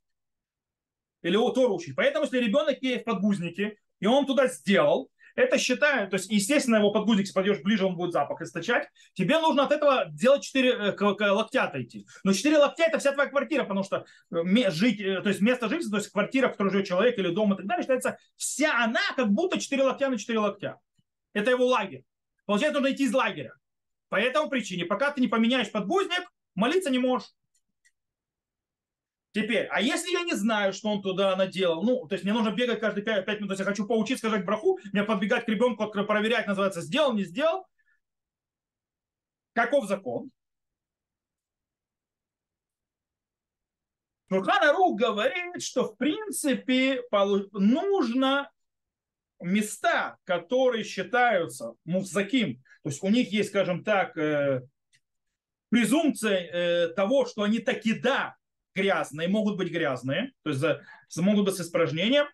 Или Тору учить. Поэтому, если ребенок есть в подгузнике, и он туда сделал, это считаю, то есть, естественно, его подгузник, если подойдешь ближе, он будет запах источать. Тебе нужно от этого делать 4 э, локтя отойти. Но 4 локтя это вся твоя квартира, потому что э, жить, э, то есть место жительства, то есть квартира, в которой живет человек или дом и так далее, считается вся она как будто 4 локтя на 4 локтя. Это его лагерь. Получается, нужно идти из лагеря. По этому причине, пока ты не поменяешь подгузник, молиться не можешь. Теперь, а если я не знаю, что он туда наделал, ну, то есть мне нужно бегать каждые 5, 5 минут, то есть я хочу поучить сказать браху, мне подбегать к ребенку, проверять, называется, сделал, не сделал. Каков закон? Шурхан говорит, что в принципе нужно места, которые считаются муфзаким, то есть у них есть, скажем так, э, презумпция э, того, что они таки да грязные, могут быть грязные, то есть могут быть с испражнением,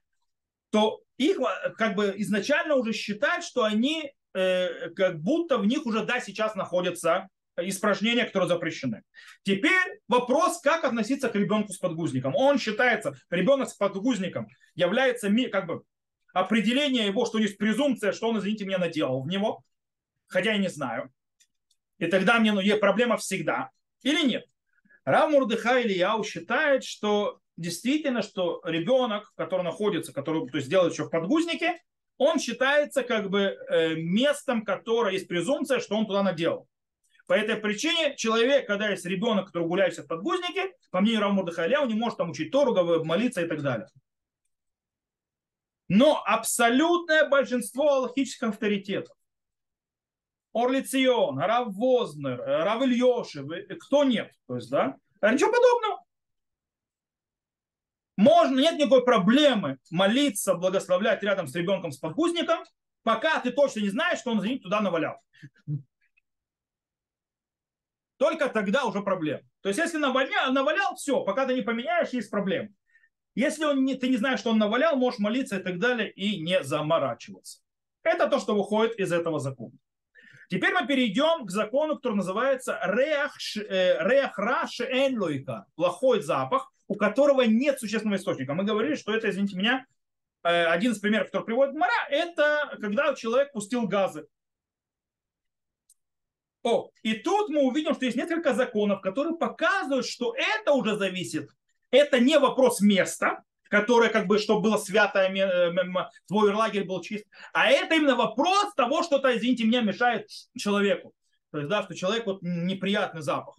то их как бы изначально уже считают, что они э, как будто в них уже да сейчас находятся испражнения, которые запрещены. Теперь вопрос, как относиться к ребенку с подгузником. Он считается, ребенок с подгузником является как бы определение его, что есть презумпция, что он, извините меня, наделал в него, хотя я не знаю. И тогда мне ну, проблема всегда. Или нет? Рав Мурдыха Ильяу считает, что действительно, что ребенок, который находится, который то есть, делает еще в подгузнике, он считается как бы э, местом, которое есть презумпция, что он туда наделал. По этой причине человек, когда есть ребенок, который гуляется в подгузнике, по мнению Рава Мурдыха Ильяу, не может там учить Тору, молиться и так далее. Но абсолютное большинство аллахических авторитетов, Орлицион, Рав Вознер, Рав Ильешев, кто нет, то есть, да, ничего подобного. Можно, нет никакой проблемы молиться, благословлять рядом с ребенком с подгузником, пока ты точно не знаешь, что он за туда навалял. Только тогда уже проблема. То есть, если навалял, навалял, все, пока ты не поменяешь, есть проблема. Если он не, ты не знаешь, что он навалял, можешь молиться и так далее, и не заморачиваться. Это то, что выходит из этого закона. Теперь мы перейдем к закону, который называется реах, э, шеэнлойка. Плохой запах, у которого нет существенного источника. Мы говорили, что это, извините меня, э, один из примеров, который приводит Мара, это когда человек пустил газы. О, и тут мы увидим, что есть несколько законов, которые показывают, что это уже зависит это не вопрос места, которое как бы, чтобы было святое, э, твой лагерь был чист, а это именно вопрос того, что-то, извините меня, мешает человеку. То есть, да, что человек вот неприятный запах.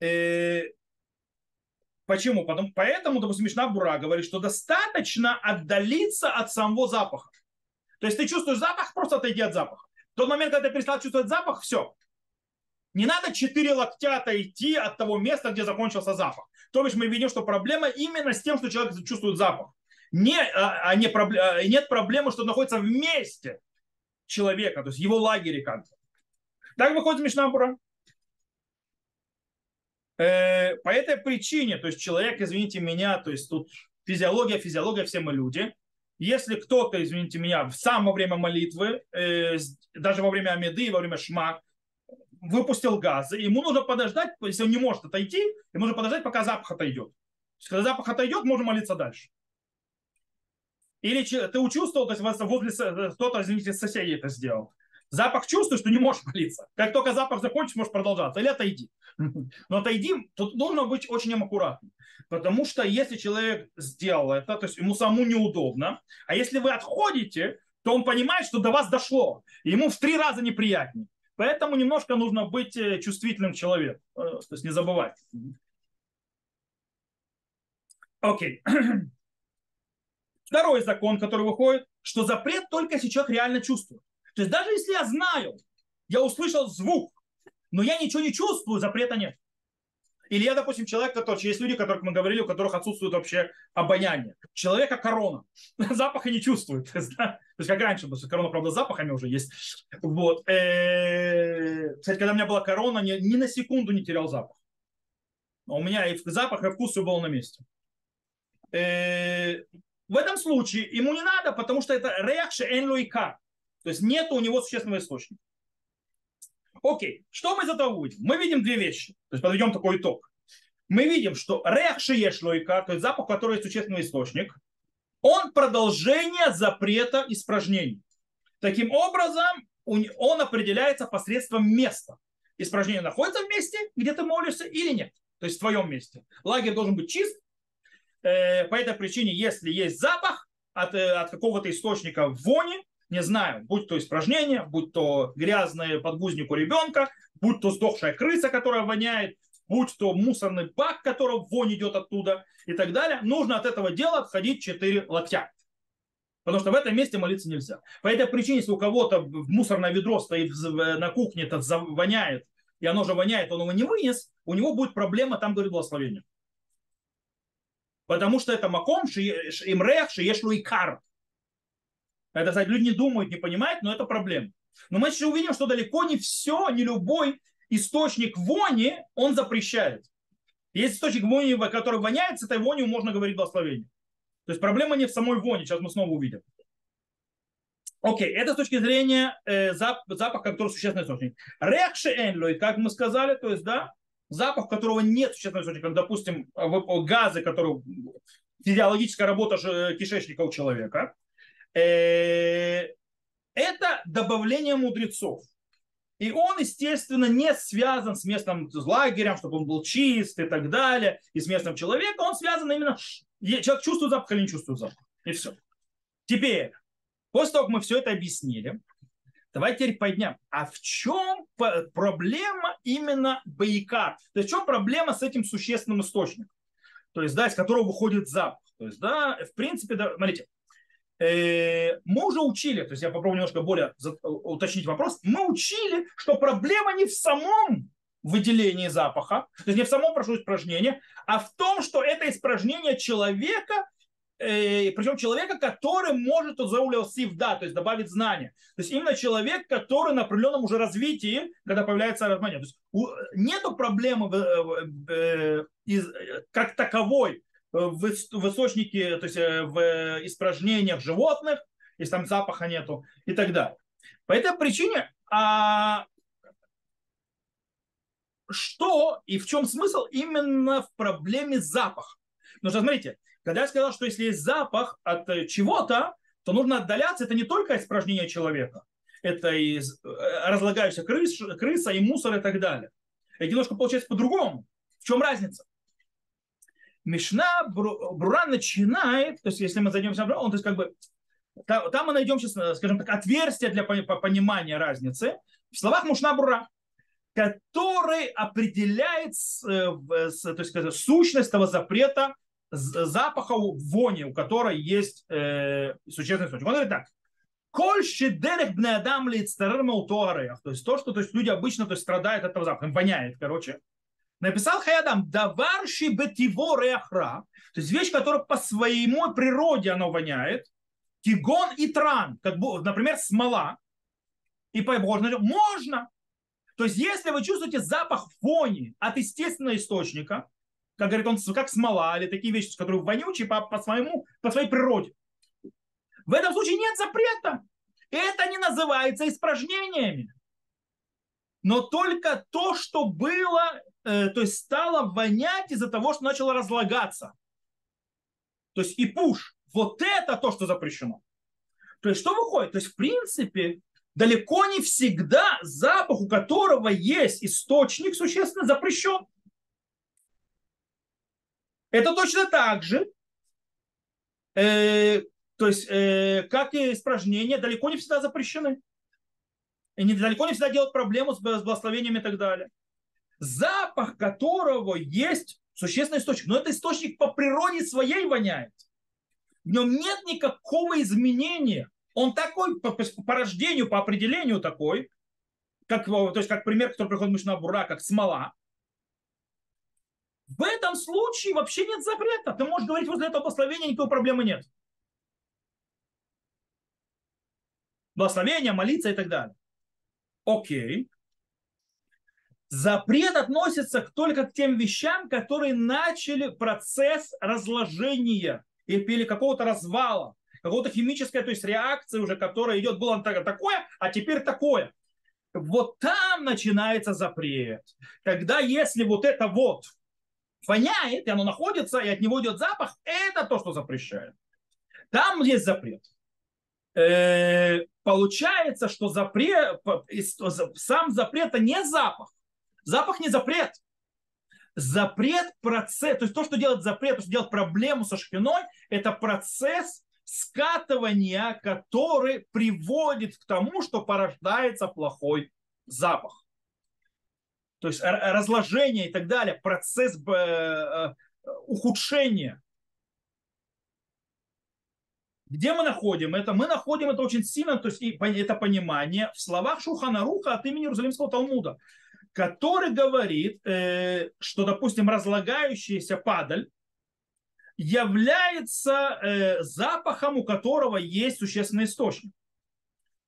И э, почему? Потому, поэтому, допустим, Мишна Бура говорит, что достаточно отдалиться от самого запаха. То есть ты чувствуешь запах, просто отойди от запаха. В тот момент, когда ты перестал чувствовать запах, все, не надо четыре локтя отойти от того места, где закончился запах. То есть мы видим, что проблема именно с тем, что человек чувствует запах. Не, а, а не, а, нет проблемы, что находится вместе. человека, то есть его лагере как-то. Так выходит Мишнабура. Э, по этой причине, то есть человек, извините меня, то есть тут физиология, физиология, все мы люди. Если кто-то, извините меня, в самое время молитвы, э, даже во время Амиды, во время Шма, выпустил газы, ему нужно подождать, если он не может отойти, ему нужно подождать, пока запах отойдет. есть, когда запах отойдет, можно молиться дальше. Или ты учувствовал, то есть возле кто-то, извините, соседей это сделал. Запах чувствуешь, что не можешь молиться. Как только запах закончится, можешь продолжаться. Или отойди. Но отойди, тут нужно быть очень аккуратным. Потому что если человек сделал это, то есть ему самому неудобно, а если вы отходите, то он понимает, что до вас дошло. И ему в три раза неприятнее. Поэтому немножко нужно быть э, чувствительным человеком. Э, то есть не забывать. Окей. (clears throat) Второй закон, который выходит, что запрет только если человек реально чувствует. То есть даже если я знаю, я услышал звук, но я ничего не чувствую, запрета нет. Или я, допустим, человек, который, есть люди, которых мы говорили, у которых отсутствует вообще обоняние. Человека корона. (laughs) Запаха не чувствует. (laughs) То есть, как раньше, потому что корона, правда, запахами уже есть. Вот. Э, кстати, когда у меня была корона, ни, ни на секунду не терял запах. У меня и запах, и вкус все было на месте. Э, в этом случае ему не надо, потому что это реакция энлуика. То есть нет у него существенного источника. Окей, что мы из этого видим? Мы видим две вещи. То есть подведем такой итог. Мы видим, что рех шиешлойка, то есть запах, который есть существенный источник, он продолжение запрета испражнений. Таким образом, он определяется посредством места. Испражнение находится в месте, где ты молишься, или нет. То есть в твоем месте. Лагерь должен быть чист. Э, по этой причине, если есть запах от, э, от какого-то источника вони, не знаю, будь то испражнение, будь то грязный подгузник у ребенка, будь то сдохшая крыса, которая воняет, будь то мусорный бак, которого вонь идет оттуда и так далее, нужно от этого дела отходить 4 локтя. Потому что в этом месте молиться нельзя. По этой причине, если у кого-то мусорное ведро стоит на кухне, это воняет, и оно же воняет, он его не вынес, у него будет проблема, там говорит благословение. Потому что это маком, имрех, шиешлу и кар. Это, кстати, люди не думают, не понимают, но это проблема. Но мы еще увидим, что далеко не все, не любой источник вони, он запрещает. Есть источник вони, который воняет, с этой вонью можно говорить благословение. То есть проблема не в самой воне, сейчас мы снова увидим. Окей, это с точки зрения э, зап, запаха, который существенный источник. Рекши энлой, как мы сказали, то есть, да, запах, которого нет существенного источника, допустим, газы, которые физиологическая работа кишечника у человека. Э, это добавление мудрецов. И он, естественно, не связан с местным лагерем, чтобы он был чист и так далее, и с местным человеком. Он связан именно... Человек чувствует запах или не чувствует запах. И все. Теперь, после того, как мы все это объяснили, давайте теперь подням. А в чем проблема именно бояка? То есть в чем проблема с этим существенным источником? То есть, да, из которого выходит запах. То есть, да, в принципе, да, смотрите, мы уже учили, то есть я попробую немножко более уточнить вопрос, мы учили, что проблема не в самом выделении запаха, то есть не в самом прошу испражнения, а в том, что это испражнение человека, э, причем человека, который может заулил да, то есть добавить знания. То есть именно человек, который на определенном уже развитии, когда появляется размание. То есть нету проблемы э, э, как таковой в, в источнике, то есть э, в испражнениях животных, если там запаха нету и так далее. По этой причине, а что и в чем смысл именно в проблеме запаха? Потому что, смотрите, когда я сказал, что если есть запах от чего-то, то нужно отдаляться. Это не только испражнение человека. Это и э, разлагающаяся крыс, крыса, и мусор и так далее. Это немножко получается по-другому. В чем разница? Мишна Брура начинает, то есть если мы зайдем в он, то есть как бы там, мы найдем сейчас, скажем так, отверстие для понимания разницы в словах Мушна Брура, который определяет э, то есть, сказать, сущность того запрета запаха вони, у которой есть э, существенный источник. Он говорит так. Коль шедерек бнеадам то есть то, что то есть люди обычно то есть, страдают от этого запаха, воняет, короче. Написал Хаядам, даварши бетиво реахра, то есть вещь, которая по своему природе она воняет, тигон и тран, как например, смола, и можно, можно. То есть, если вы чувствуете запах вони от естественного источника, как говорит он, как смола или такие вещи, которые вонючие по, по, своему, по своей природе, в этом случае нет запрета. Это не называется испражнениями. Но только то, что было, э, то есть стало вонять из-за того, что начало разлагаться. То есть и пуш. Вот это то, что запрещено. То есть что выходит? То есть в принципе далеко не всегда запах, у которого есть источник, существенно запрещен. Это точно так же, э, то есть, э, как и испражнения, далеко не всегда запрещены. И не, далеко не всегда делают проблему с, с благословениями и так далее. Запах которого есть существенный источник. Но это источник по природе своей воняет. В нем нет никакого изменения. Он такой по, по рождению, по определению такой, как, то есть как пример, который приходит в Мишна Бура, как смола. В этом случае вообще нет запрета. Ты можешь говорить возле этого благословения, никакой проблемы нет. Благословение, молиться и так далее. Окей. Запрет относится только к тем вещам, которые начали процесс разложения или какого-то развала, какого-то химической, то есть реакции уже, которая идет, было такое, а теперь такое. Вот там начинается запрет. Когда если вот это вот воняет, и оно находится, и от него идет запах, это то, что запрещает. Там есть запрет. Э, получается, что запрет, сам запрет это не запах. Запах не запрет. Запрет, процесс, то есть то, что делает запрет, то, что делает проблему со шхиной, это процесс скатывания, который приводит к тому, что порождается плохой запах то есть разложение и так далее, процесс э, ухудшения. Где мы находим это? Мы находим это очень сильно, то есть это понимание в словах Шухана Руха от имени Иерусалимского Талмуда, который говорит, э, что, допустим, разлагающаяся падаль является запахом, у которого есть существенный источник.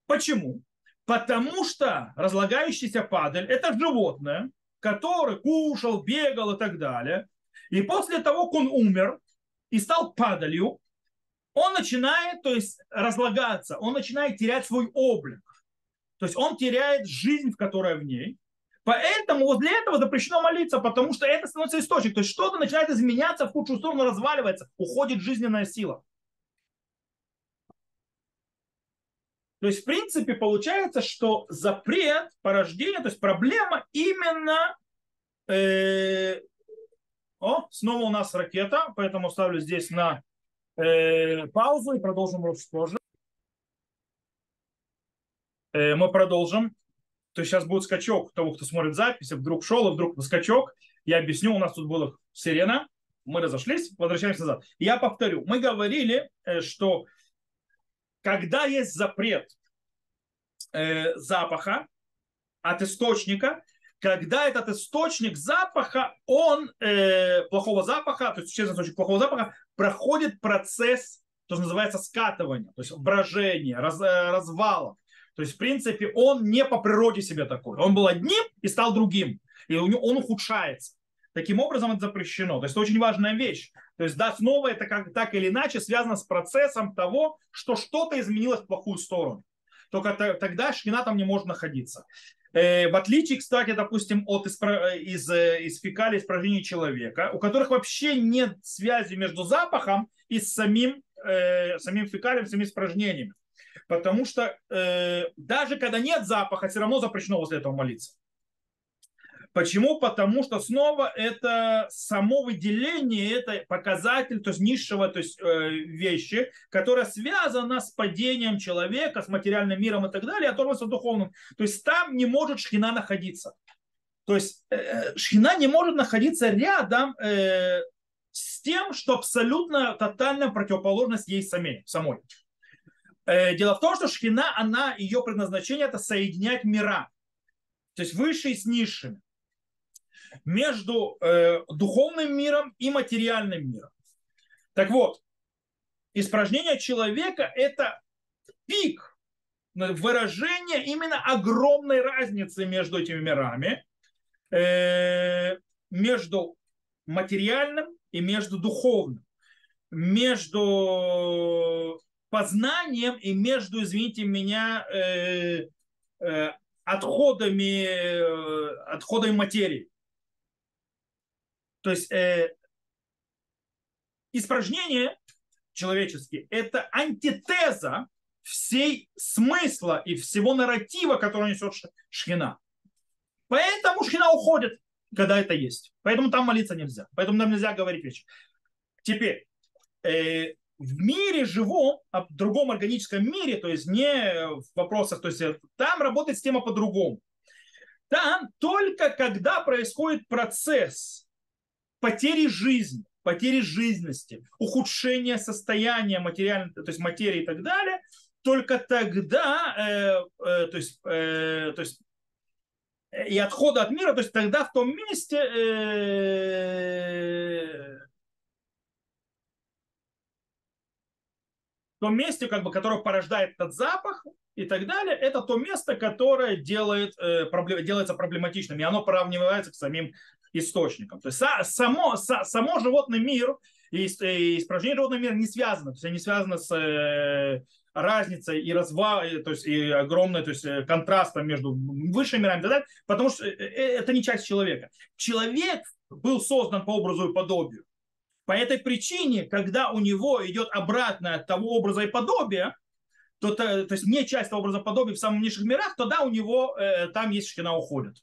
Почему? Потому что разлагающийся падаль – это животное, которое кушал, бегал и так далее. И после того, как он умер и стал падалью, он начинает, то есть, разлагаться, он начинает терять свой облик. То есть он теряет жизнь, в которой в ней. Поэтому вот для этого запрещено молиться, потому что это становится источник. То есть что-то начинает изменяться в худшую сторону, разваливается, уходит жизненная сила. То есть, в принципе, получается, что запрет порождения, то есть проблема именно... Э, о, снова у нас ракета, поэтому ставлю здесь на э, паузу и продолжим чуть позже. Э, мы продолжим. То сейчас будет скачок того, кто смотрит запись, вдруг шел, и вдруг скачок. Я объясню, у нас тут была сирена, мы разошлись, возвращаемся назад. Я повторю, мы говорили, э, что когда есть запрет э, запаха от источника, когда этот источник запаха, он э, плохого запаха, то есть существенный источник плохого запаха, проходит процесс, то, что называется скатывание, то есть брожение, раз, э. То есть, в принципе, он не по природе себе такой. Он был одним и стал другим. И он ухудшается. Таким образом, это запрещено. То есть, это очень важная вещь. То есть, да, снова это как, так или иначе связано с процессом того, что что-то изменилось в плохую сторону. Только тогда шхина там не может находиться. Э, в отличие, кстати, допустим, от испра... из, э, из фекалий испражнений человека, у которых вообще нет связи между запахом и самим, э, самим фекалием, самими испражнениями. Потому что э, даже когда нет запаха, все равно запрещено возле этого молиться. Почему? Потому что снова это само выделение, это показатель то есть низшего то есть, э, вещи, которая связана с падением человека, с материальным миром и так далее, оторванным от духовным. То есть там не может шхина находиться. То есть э, э, шхина не может находиться рядом э, с тем, что абсолютно тотальная противоположность ей самой. самой. Э, дело в том, что шхина, она, ее предназначение это соединять мира. То есть высшие с низшими между э, духовным миром и материальным миром. Так вот, испражнение человека – это пик выражение именно огромной разницы между этими мирами, э, между материальным и между духовным, между познанием и между, извините меня, э, э, отходами, э, отходами материи. То есть э, испражнения человеческие – это антитеза всей смысла и всего нарратива, который несет шхина. Поэтому шхина уходит, когда это есть. Поэтому там молиться нельзя. Поэтому нам нельзя говорить вещи. Теперь, э, в мире живом, а в другом органическом мире, то есть не в вопросах, то есть там работает система по-другому. Там только когда происходит процесс потери жизни, потери жизненности, ухудшения состояния материальной, то есть материи и так далее, только тогда, э, э, то есть, э, то есть и отхода от мира, то есть тогда в том месте э, том месте, как бы, которое порождает этот запах и так далее, это то место, которое делает, э, делается проблематичным, и оно приравнивается к самим источникам. То есть само, само животный мир и, и испражнение животного мира не связано, то есть они связаны с э, разницей и разва, то есть и огромной, то есть э, контрастом между высшими мирами потому что э, э, это не часть человека. Человек был создан по образу и подобию. По этой причине, когда у него идет обратное от того образа и подобия, то, то, то есть не часть образа подобия в самых низших мирах, тогда у него э, там есть шхина уходит.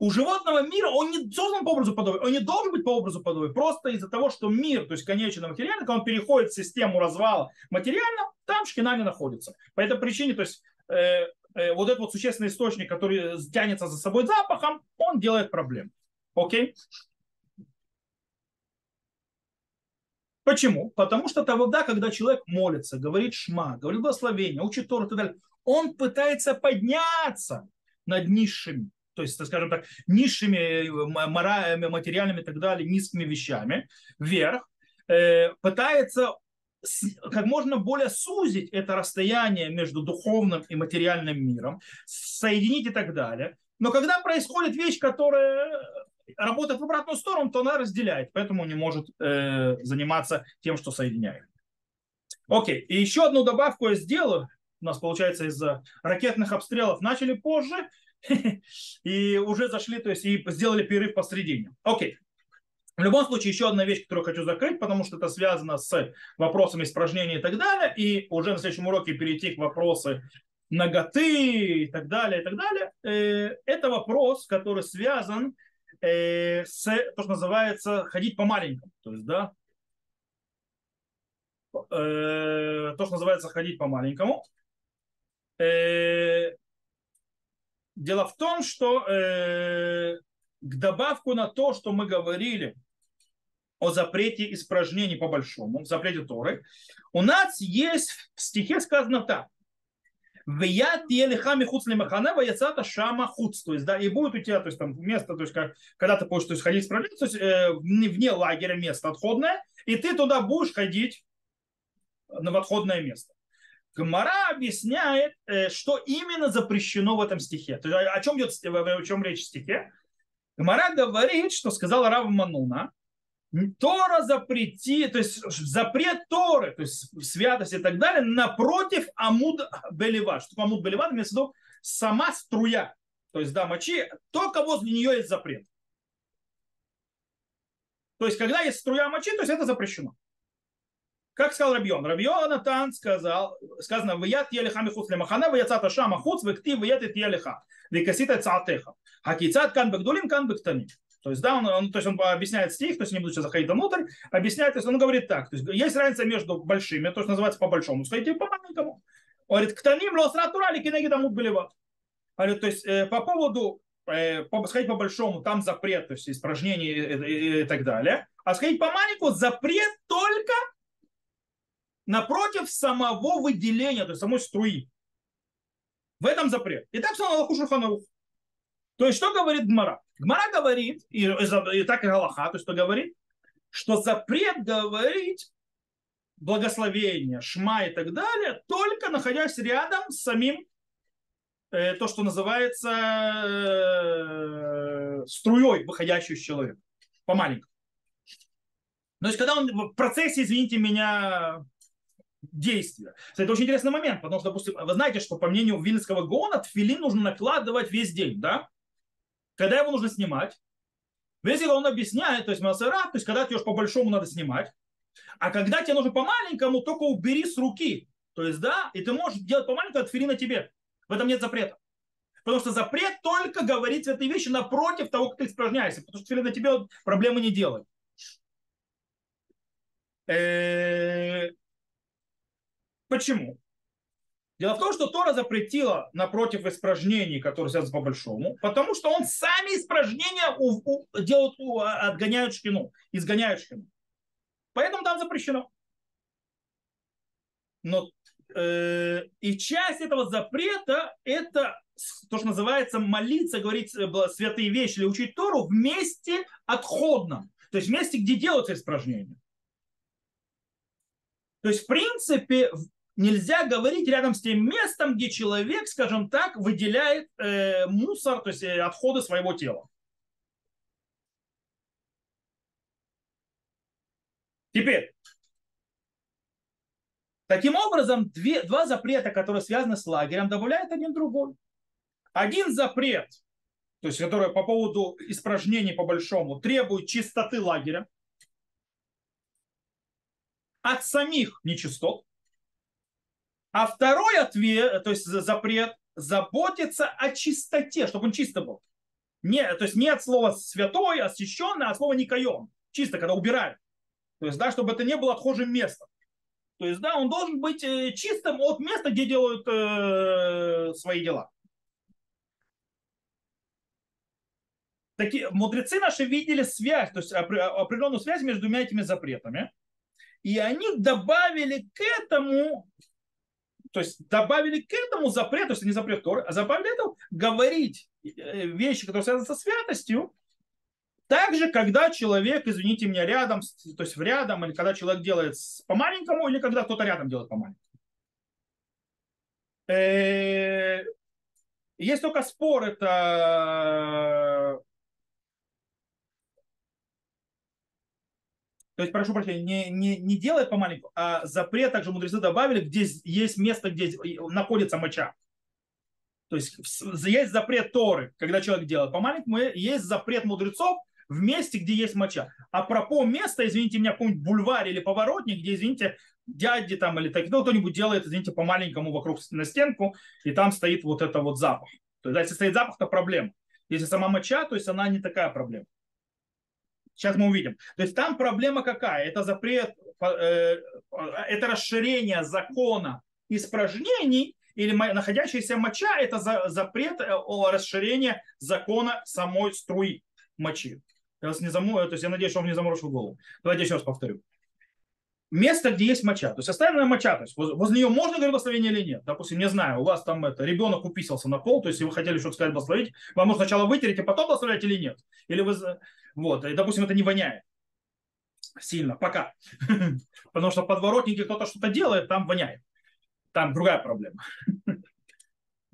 У животного мира он не создан по образу подобия, он не должен быть по образу подобия, просто из-за того, что мир, то есть конечный материальный, когда он переходит в систему развала материального, там шкина не находится. По этой причине, то есть э, э, вот этот вот существенный источник, который тянется за собой запахом, он делает проблему. Окей? Почему? Потому что тогда, когда человек молится, говорит шма, говорит благословение, учит Тору и так далее, он пытается подняться над низшими, то есть, скажем так, низшими э, материальными и так далее, низкими вещами, вверх, э, пытается как можно более сузить это расстояние между духовным и материальным миром, соединить и так далее. Но когда происходит вещь, которая работает в обратную сторону, то она разделяет, поэтому не может э, заниматься тем, что соединяет. Окей, и еще одну добавку я сделаю. У нас, получается, из-за ракетных обстрелов начали позже (laughs) и уже зашли, то есть и сделали перерыв посредине. Окей. В любом случае, еще одна вещь, которую хочу закрыть, потому что это связано с вопросами испражнения и так далее, и уже на следующем уроке перейти к вопросу ноготы и так далее, и так далее. Э, это вопрос, который связан э, с то, что называется ходить по маленькому. То есть, да, э, то, что называется ходить по маленькому. Э, дело в том, что э, к добавку на то, что мы говорили о запрете испражнений по большому, запрете Торы, у нас есть в стихе сказано так. Веят елихами хуц лимахана, ваяцата шама хуц. То есть, да, и будет у тебя, то есть, там место, то есть, как, когда ты будешь то есть, ходить справляться, то есть, э, вне лагеря место отходное, и ты туда будешь ходить на отходное место. Гмара объясняет, э, что именно запрещено в этом стихе. То есть, о чем идет, о чем речь в стихе? Гмара говорит, что сказал Рав Мануна, Тора запрети, то есть запрет Торы, то есть святость и так далее, напротив Амуд Белеват. Что такое Амуд Белеват? Имеется в виду сама струя. То есть, да, мочи, только возле нее есть запрет. То есть, когда есть струя мочи, то есть это запрещено. Как сказал Рабион? Рабион Натан сказал, сказано, «Ваят елеха михуц лемахана, ваяцата шама хуц, векти ваят ит елеха, векасита цаатеха. Хакицат кан багдулим, кан бактаним». То есть, да, он, он, то есть он объясняет стих, то есть не буду сейчас заходить внутрь, объясняет, то есть он говорит так, то есть есть разница между большими, то, что называется по большому, сходите по маленькому. Он говорит, к таним лосратурали кинеги тому белеват. Говорит, то есть э, по поводу э, сходить по большому, там запрет, то есть испражнений и, и, и так далее. А сходить по маленькому запрет только напротив самого выделения, то есть самой струи. В этом запрет. И так все на Шуханарух. То есть, что говорит Гмара? Гмара говорит, и, и, и так и Галаха, то есть, что говорит, что запрет говорить благословение, шма и так далее, только находясь рядом с самим э, то, что называется э, струей, выходящей из человека, по маленькому. То есть, когда он в процессе, извините меня, действия. Это очень интересный момент, потому что, допустим, вы знаете, что по мнению Вильнского Гона, тфилин нужно накладывать весь день, да? Когда его нужно снимать? Вильнский он объясняет, то есть масера, то есть когда тебе уж по-большому надо снимать, а когда тебе нужно по-маленькому, только убери с руки. То есть, да, и ты можешь делать по-маленькому, тфилин на тебе. В этом нет запрета. Потому что запрет только говорить этой вещи напротив того, как ты испражняешься. Потому что на тебе проблемы не делает. Почему? Дело в том, что Тора запретила напротив испражнений, которые связаны по большому, потому что он сами испражнения у, у, делают, у, а, отгоняют шкину, изгоняют шкину. Поэтому там запрещено. Но э, и часть этого запрета это то, что называется молиться, говорить э, святые вещи или учить Тору в месте отходном. То есть в месте, где делаются испражнения. То есть, в принципе, нельзя говорить рядом с тем местом, где человек, скажем так, выделяет э, мусор, то есть э, отходы своего тела. Теперь, таким образом, две, два запрета, которые связаны с лагерем, добавляют один другой. Один запрет, то есть который по поводу испражнений по большому, требует чистоты лагеря от самих нечистот. А второй ответ, то есть запрет, заботиться о чистоте, чтобы он чисто был. Не, то есть не от слова святой, освященный, а от слова никайон. Чисто, когда убирают. То есть, да, чтобы это не было отхожим местом. То есть, да, он должен быть э, чистым от места, где делают э, свои дела. Такие, мудрецы наши видели связь, то есть определенную связь между двумя этими запретами. И они добавили к этому то есть добавили к этому запрет, то есть не запрет Торы, а добавили это говорить э, вещи, которые связаны со святостью, также, когда человек, извините меня, рядом, то есть в рядом, или когда человек делает по маленькому, или когда кто-то рядом делает по маленькому. Э, есть только спор, это То есть, прошу прощения, не, не, не делает по маленькому, а запрет также мудрецы добавили, где есть место, где находится моча. То есть есть запрет Торы, когда человек делает по маленькому, есть запрет мудрецов в месте, где есть моча. А пропо место, извините меня, в каком-нибудь бульваре или поворотник, где, извините, дяди там или так, ну, кто-нибудь делает, извините, по маленькому вокруг на стенку, и там стоит вот это вот запах. То есть, если стоит запах, то проблема. Если сама моча, то есть она не такая проблема. Сейчас мы увидим. То есть там проблема какая? Это запрет, э, это расширение закона испражнений или находящаяся моча, это запрет э, о расширении закона самой струи мочи. Я, вас не заму... То есть я надеюсь, что он не заморочил голову. Давайте еще раз повторю. Место, где есть моча, то есть оставленная моча, то есть возле нее можно говорить благословение или нет. Допустим, не знаю, у вас там это, ребенок уписался на пол, то есть если вы хотели что-то сказать благословить, вам нужно сначала вытереть, а потом благословлять или нет. Или вы вот, и, допустим, это не воняет сильно, пока. (laughs) Потому что в подворотнике кто-то что-то делает, там воняет. Там другая проблема. (laughs)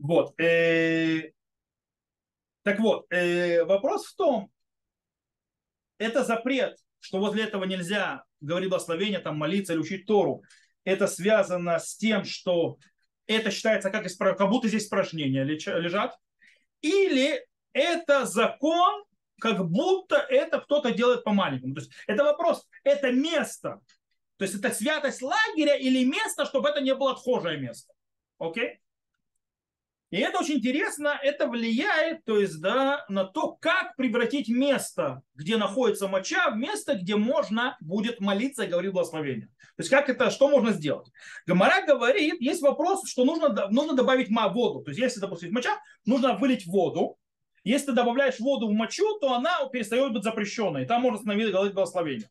Вот. Э, так вот, э, вопрос в том, это запрет, что возле этого нельзя говорить благословение, там молиться или учить Тору. Это связано с тем, что это считается как, как будто здесь испражнения лежат. Или это закон, как будто это кто-то делает по-маленькому. То есть это вопрос, это место, то есть это святость лагеря или место, чтобы это не было отхожее место. Окей? И это очень интересно, это влияет, то есть, да, на то, как превратить место, где находится моча, в место, где можно будет молиться и говорить благословение. То есть, как это, что можно сделать? Гомора говорит, есть вопрос, что нужно, нужно добавить воду. То есть, если, допустим, моча, нужно вылить воду, если ты добавляешь воду в мочу, то она перестает быть запрещенной. Там можно становиться говорить благословение.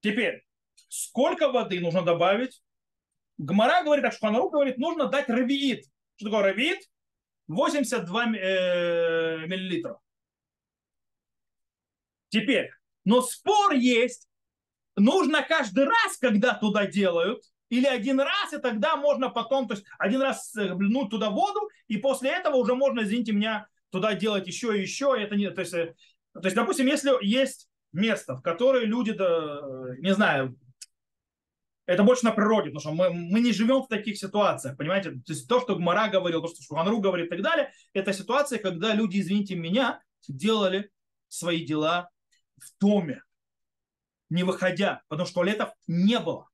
Теперь, сколько воды нужно добавить? Гмара говорит, так что Ханарук говорит, нужно дать равиит. Что такое равиит? 82 э, миллилитров. Теперь, но спор есть, нужно каждый раз, когда туда делают, или один раз, и тогда можно потом, то есть один раз блинуть туда воду, и после этого уже можно, извините меня, туда делать еще и еще. Это не, то, есть, то есть, допустим, если есть место, в которое люди, не знаю, это больше на природе, потому что мы, мы не живем в таких ситуациях, понимаете? То есть то, что Гмара говорил, то, что Шуханру говорит и так далее, это ситуация, когда люди, извините меня, делали свои дела в доме, не выходя, потому что туалетов не было.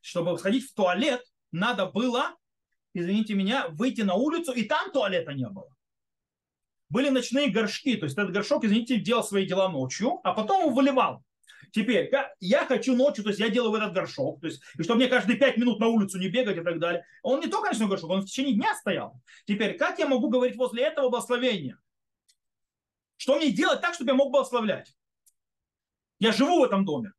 Чтобы сходить в туалет, надо было, извините меня, выйти на улицу, и там туалета не было. Были ночные горшки, то есть этот горшок, извините, делал свои дела ночью, а потом он выливал. Теперь, я хочу ночью, то есть я делаю в этот горшок, то есть, и чтобы мне каждые пять минут на улицу не бегать и так далее. Он не только ночной горшок, он в течение дня стоял. Теперь, как я могу говорить после этого благословения? Что мне делать так, чтобы я мог благословлять? Я живу в этом доме.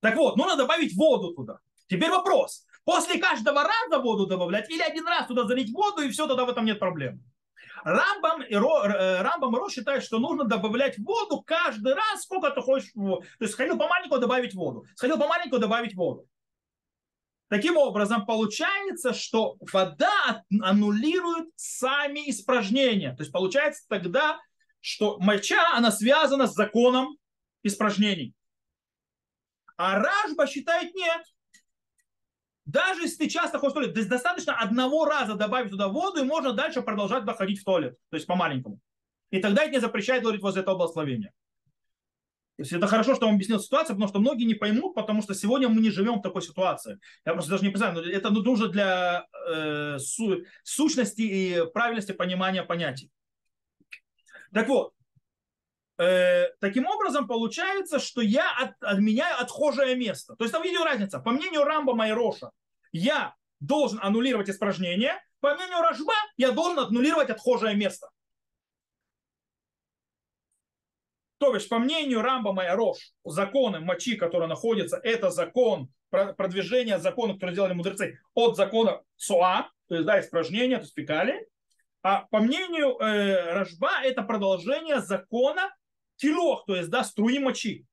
Так вот, нужно добавить воду туда. Теперь вопрос. После каждого раза воду добавлять или один раз туда залить воду и все, тогда в этом нет проблем. Рамбам и, Ро, э, Рамбам и Ро считают, что нужно добавлять воду каждый раз, сколько ты хочешь. То есть сходил по маленькому добавить воду. Сходил по маленькому добавить воду. Таким образом, получается, что вода аннулирует сами испражнения. То есть получается тогда, что моча, она связана с законом испражнений. А Ражба считает нет. Даже если ты часто ходишь в туалет, достаточно одного раза добавить туда воду, и можно дальше продолжать доходить в туалет, то есть по-маленькому. И тогда это не запрещает говорить возле этого благословения. То есть это хорошо, что он объяснил ситуацию, потому что многие не поймут, потому что сегодня мы не живем в такой ситуации. Я просто даже не представляю, это нужно для э, су, сущности и правильности понимания понятий. Так вот, э, таким образом получается, что я от, отменяю отхожее место. То есть там видео разница. По мнению Рамба и Роша, я должен аннулировать испражнение. По мнению Рожба, я должен аннулировать отхожее место. То есть, по мнению Рамбама и Рош, законы мочи, которые находятся, это закон продвижения закона, который сделали мудрецы, от закона Суа, то есть да, испражнения, то есть фекалии. А по мнению э, Рожба, это продолжение закона Тилох, то есть да, струи мочи.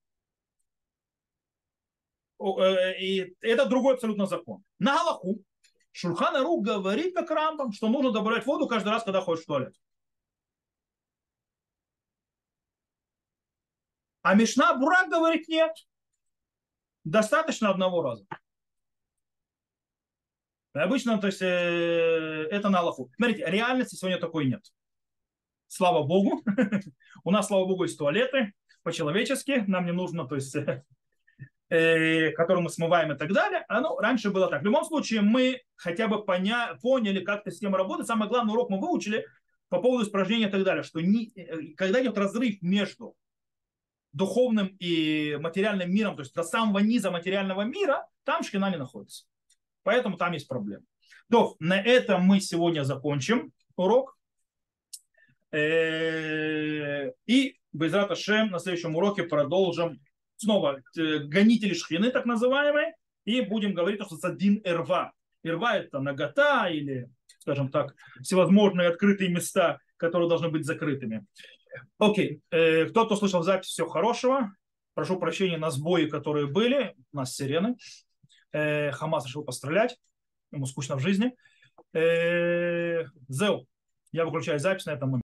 Э, и это другой абсолютно закон. На Галаху Шульхан Ару говорит, как Рамбам, что нужно добавлять воду каждый раз, когда ходишь в туалет. А Мишна Бурак говорит нет. Достаточно одного раза. И обычно, то есть, э, это на Аллаху. Смотрите, реальности сегодня такой нет. Слава Богу. (laughs) У нас, слава Богу, есть туалеты по-человечески. Нам не нужно, то есть, (laughs) э, которую мы смываем и так далее. Оно раньше было так. В любом случае, мы хотя бы поня- поняли, как эта система работает. Самый главный урок мы выучили по поводу испражнения и так далее, что не, э, когда идет разрыв между духовным и материальным миром, то есть до самого низа материального мира, там шкина не находится. Поэтому там есть проблема. То, на этом мы сегодня закончим урок. Э, и без Шем на следующем уроке продолжим снова э, гонители шхины, так называемые, и будем говорить, что это один эрва. Эрва это нагота или, скажем так, всевозможные открытые места, которые должны быть закрытыми. Окей, э, кто, кто слышал запись, всего хорошего. Прошу прощения на сбои, которые были. У нас сирены. Хамас решил пострелять. Ему скучно в жизни. Зел, я выключаю запись на этом момент.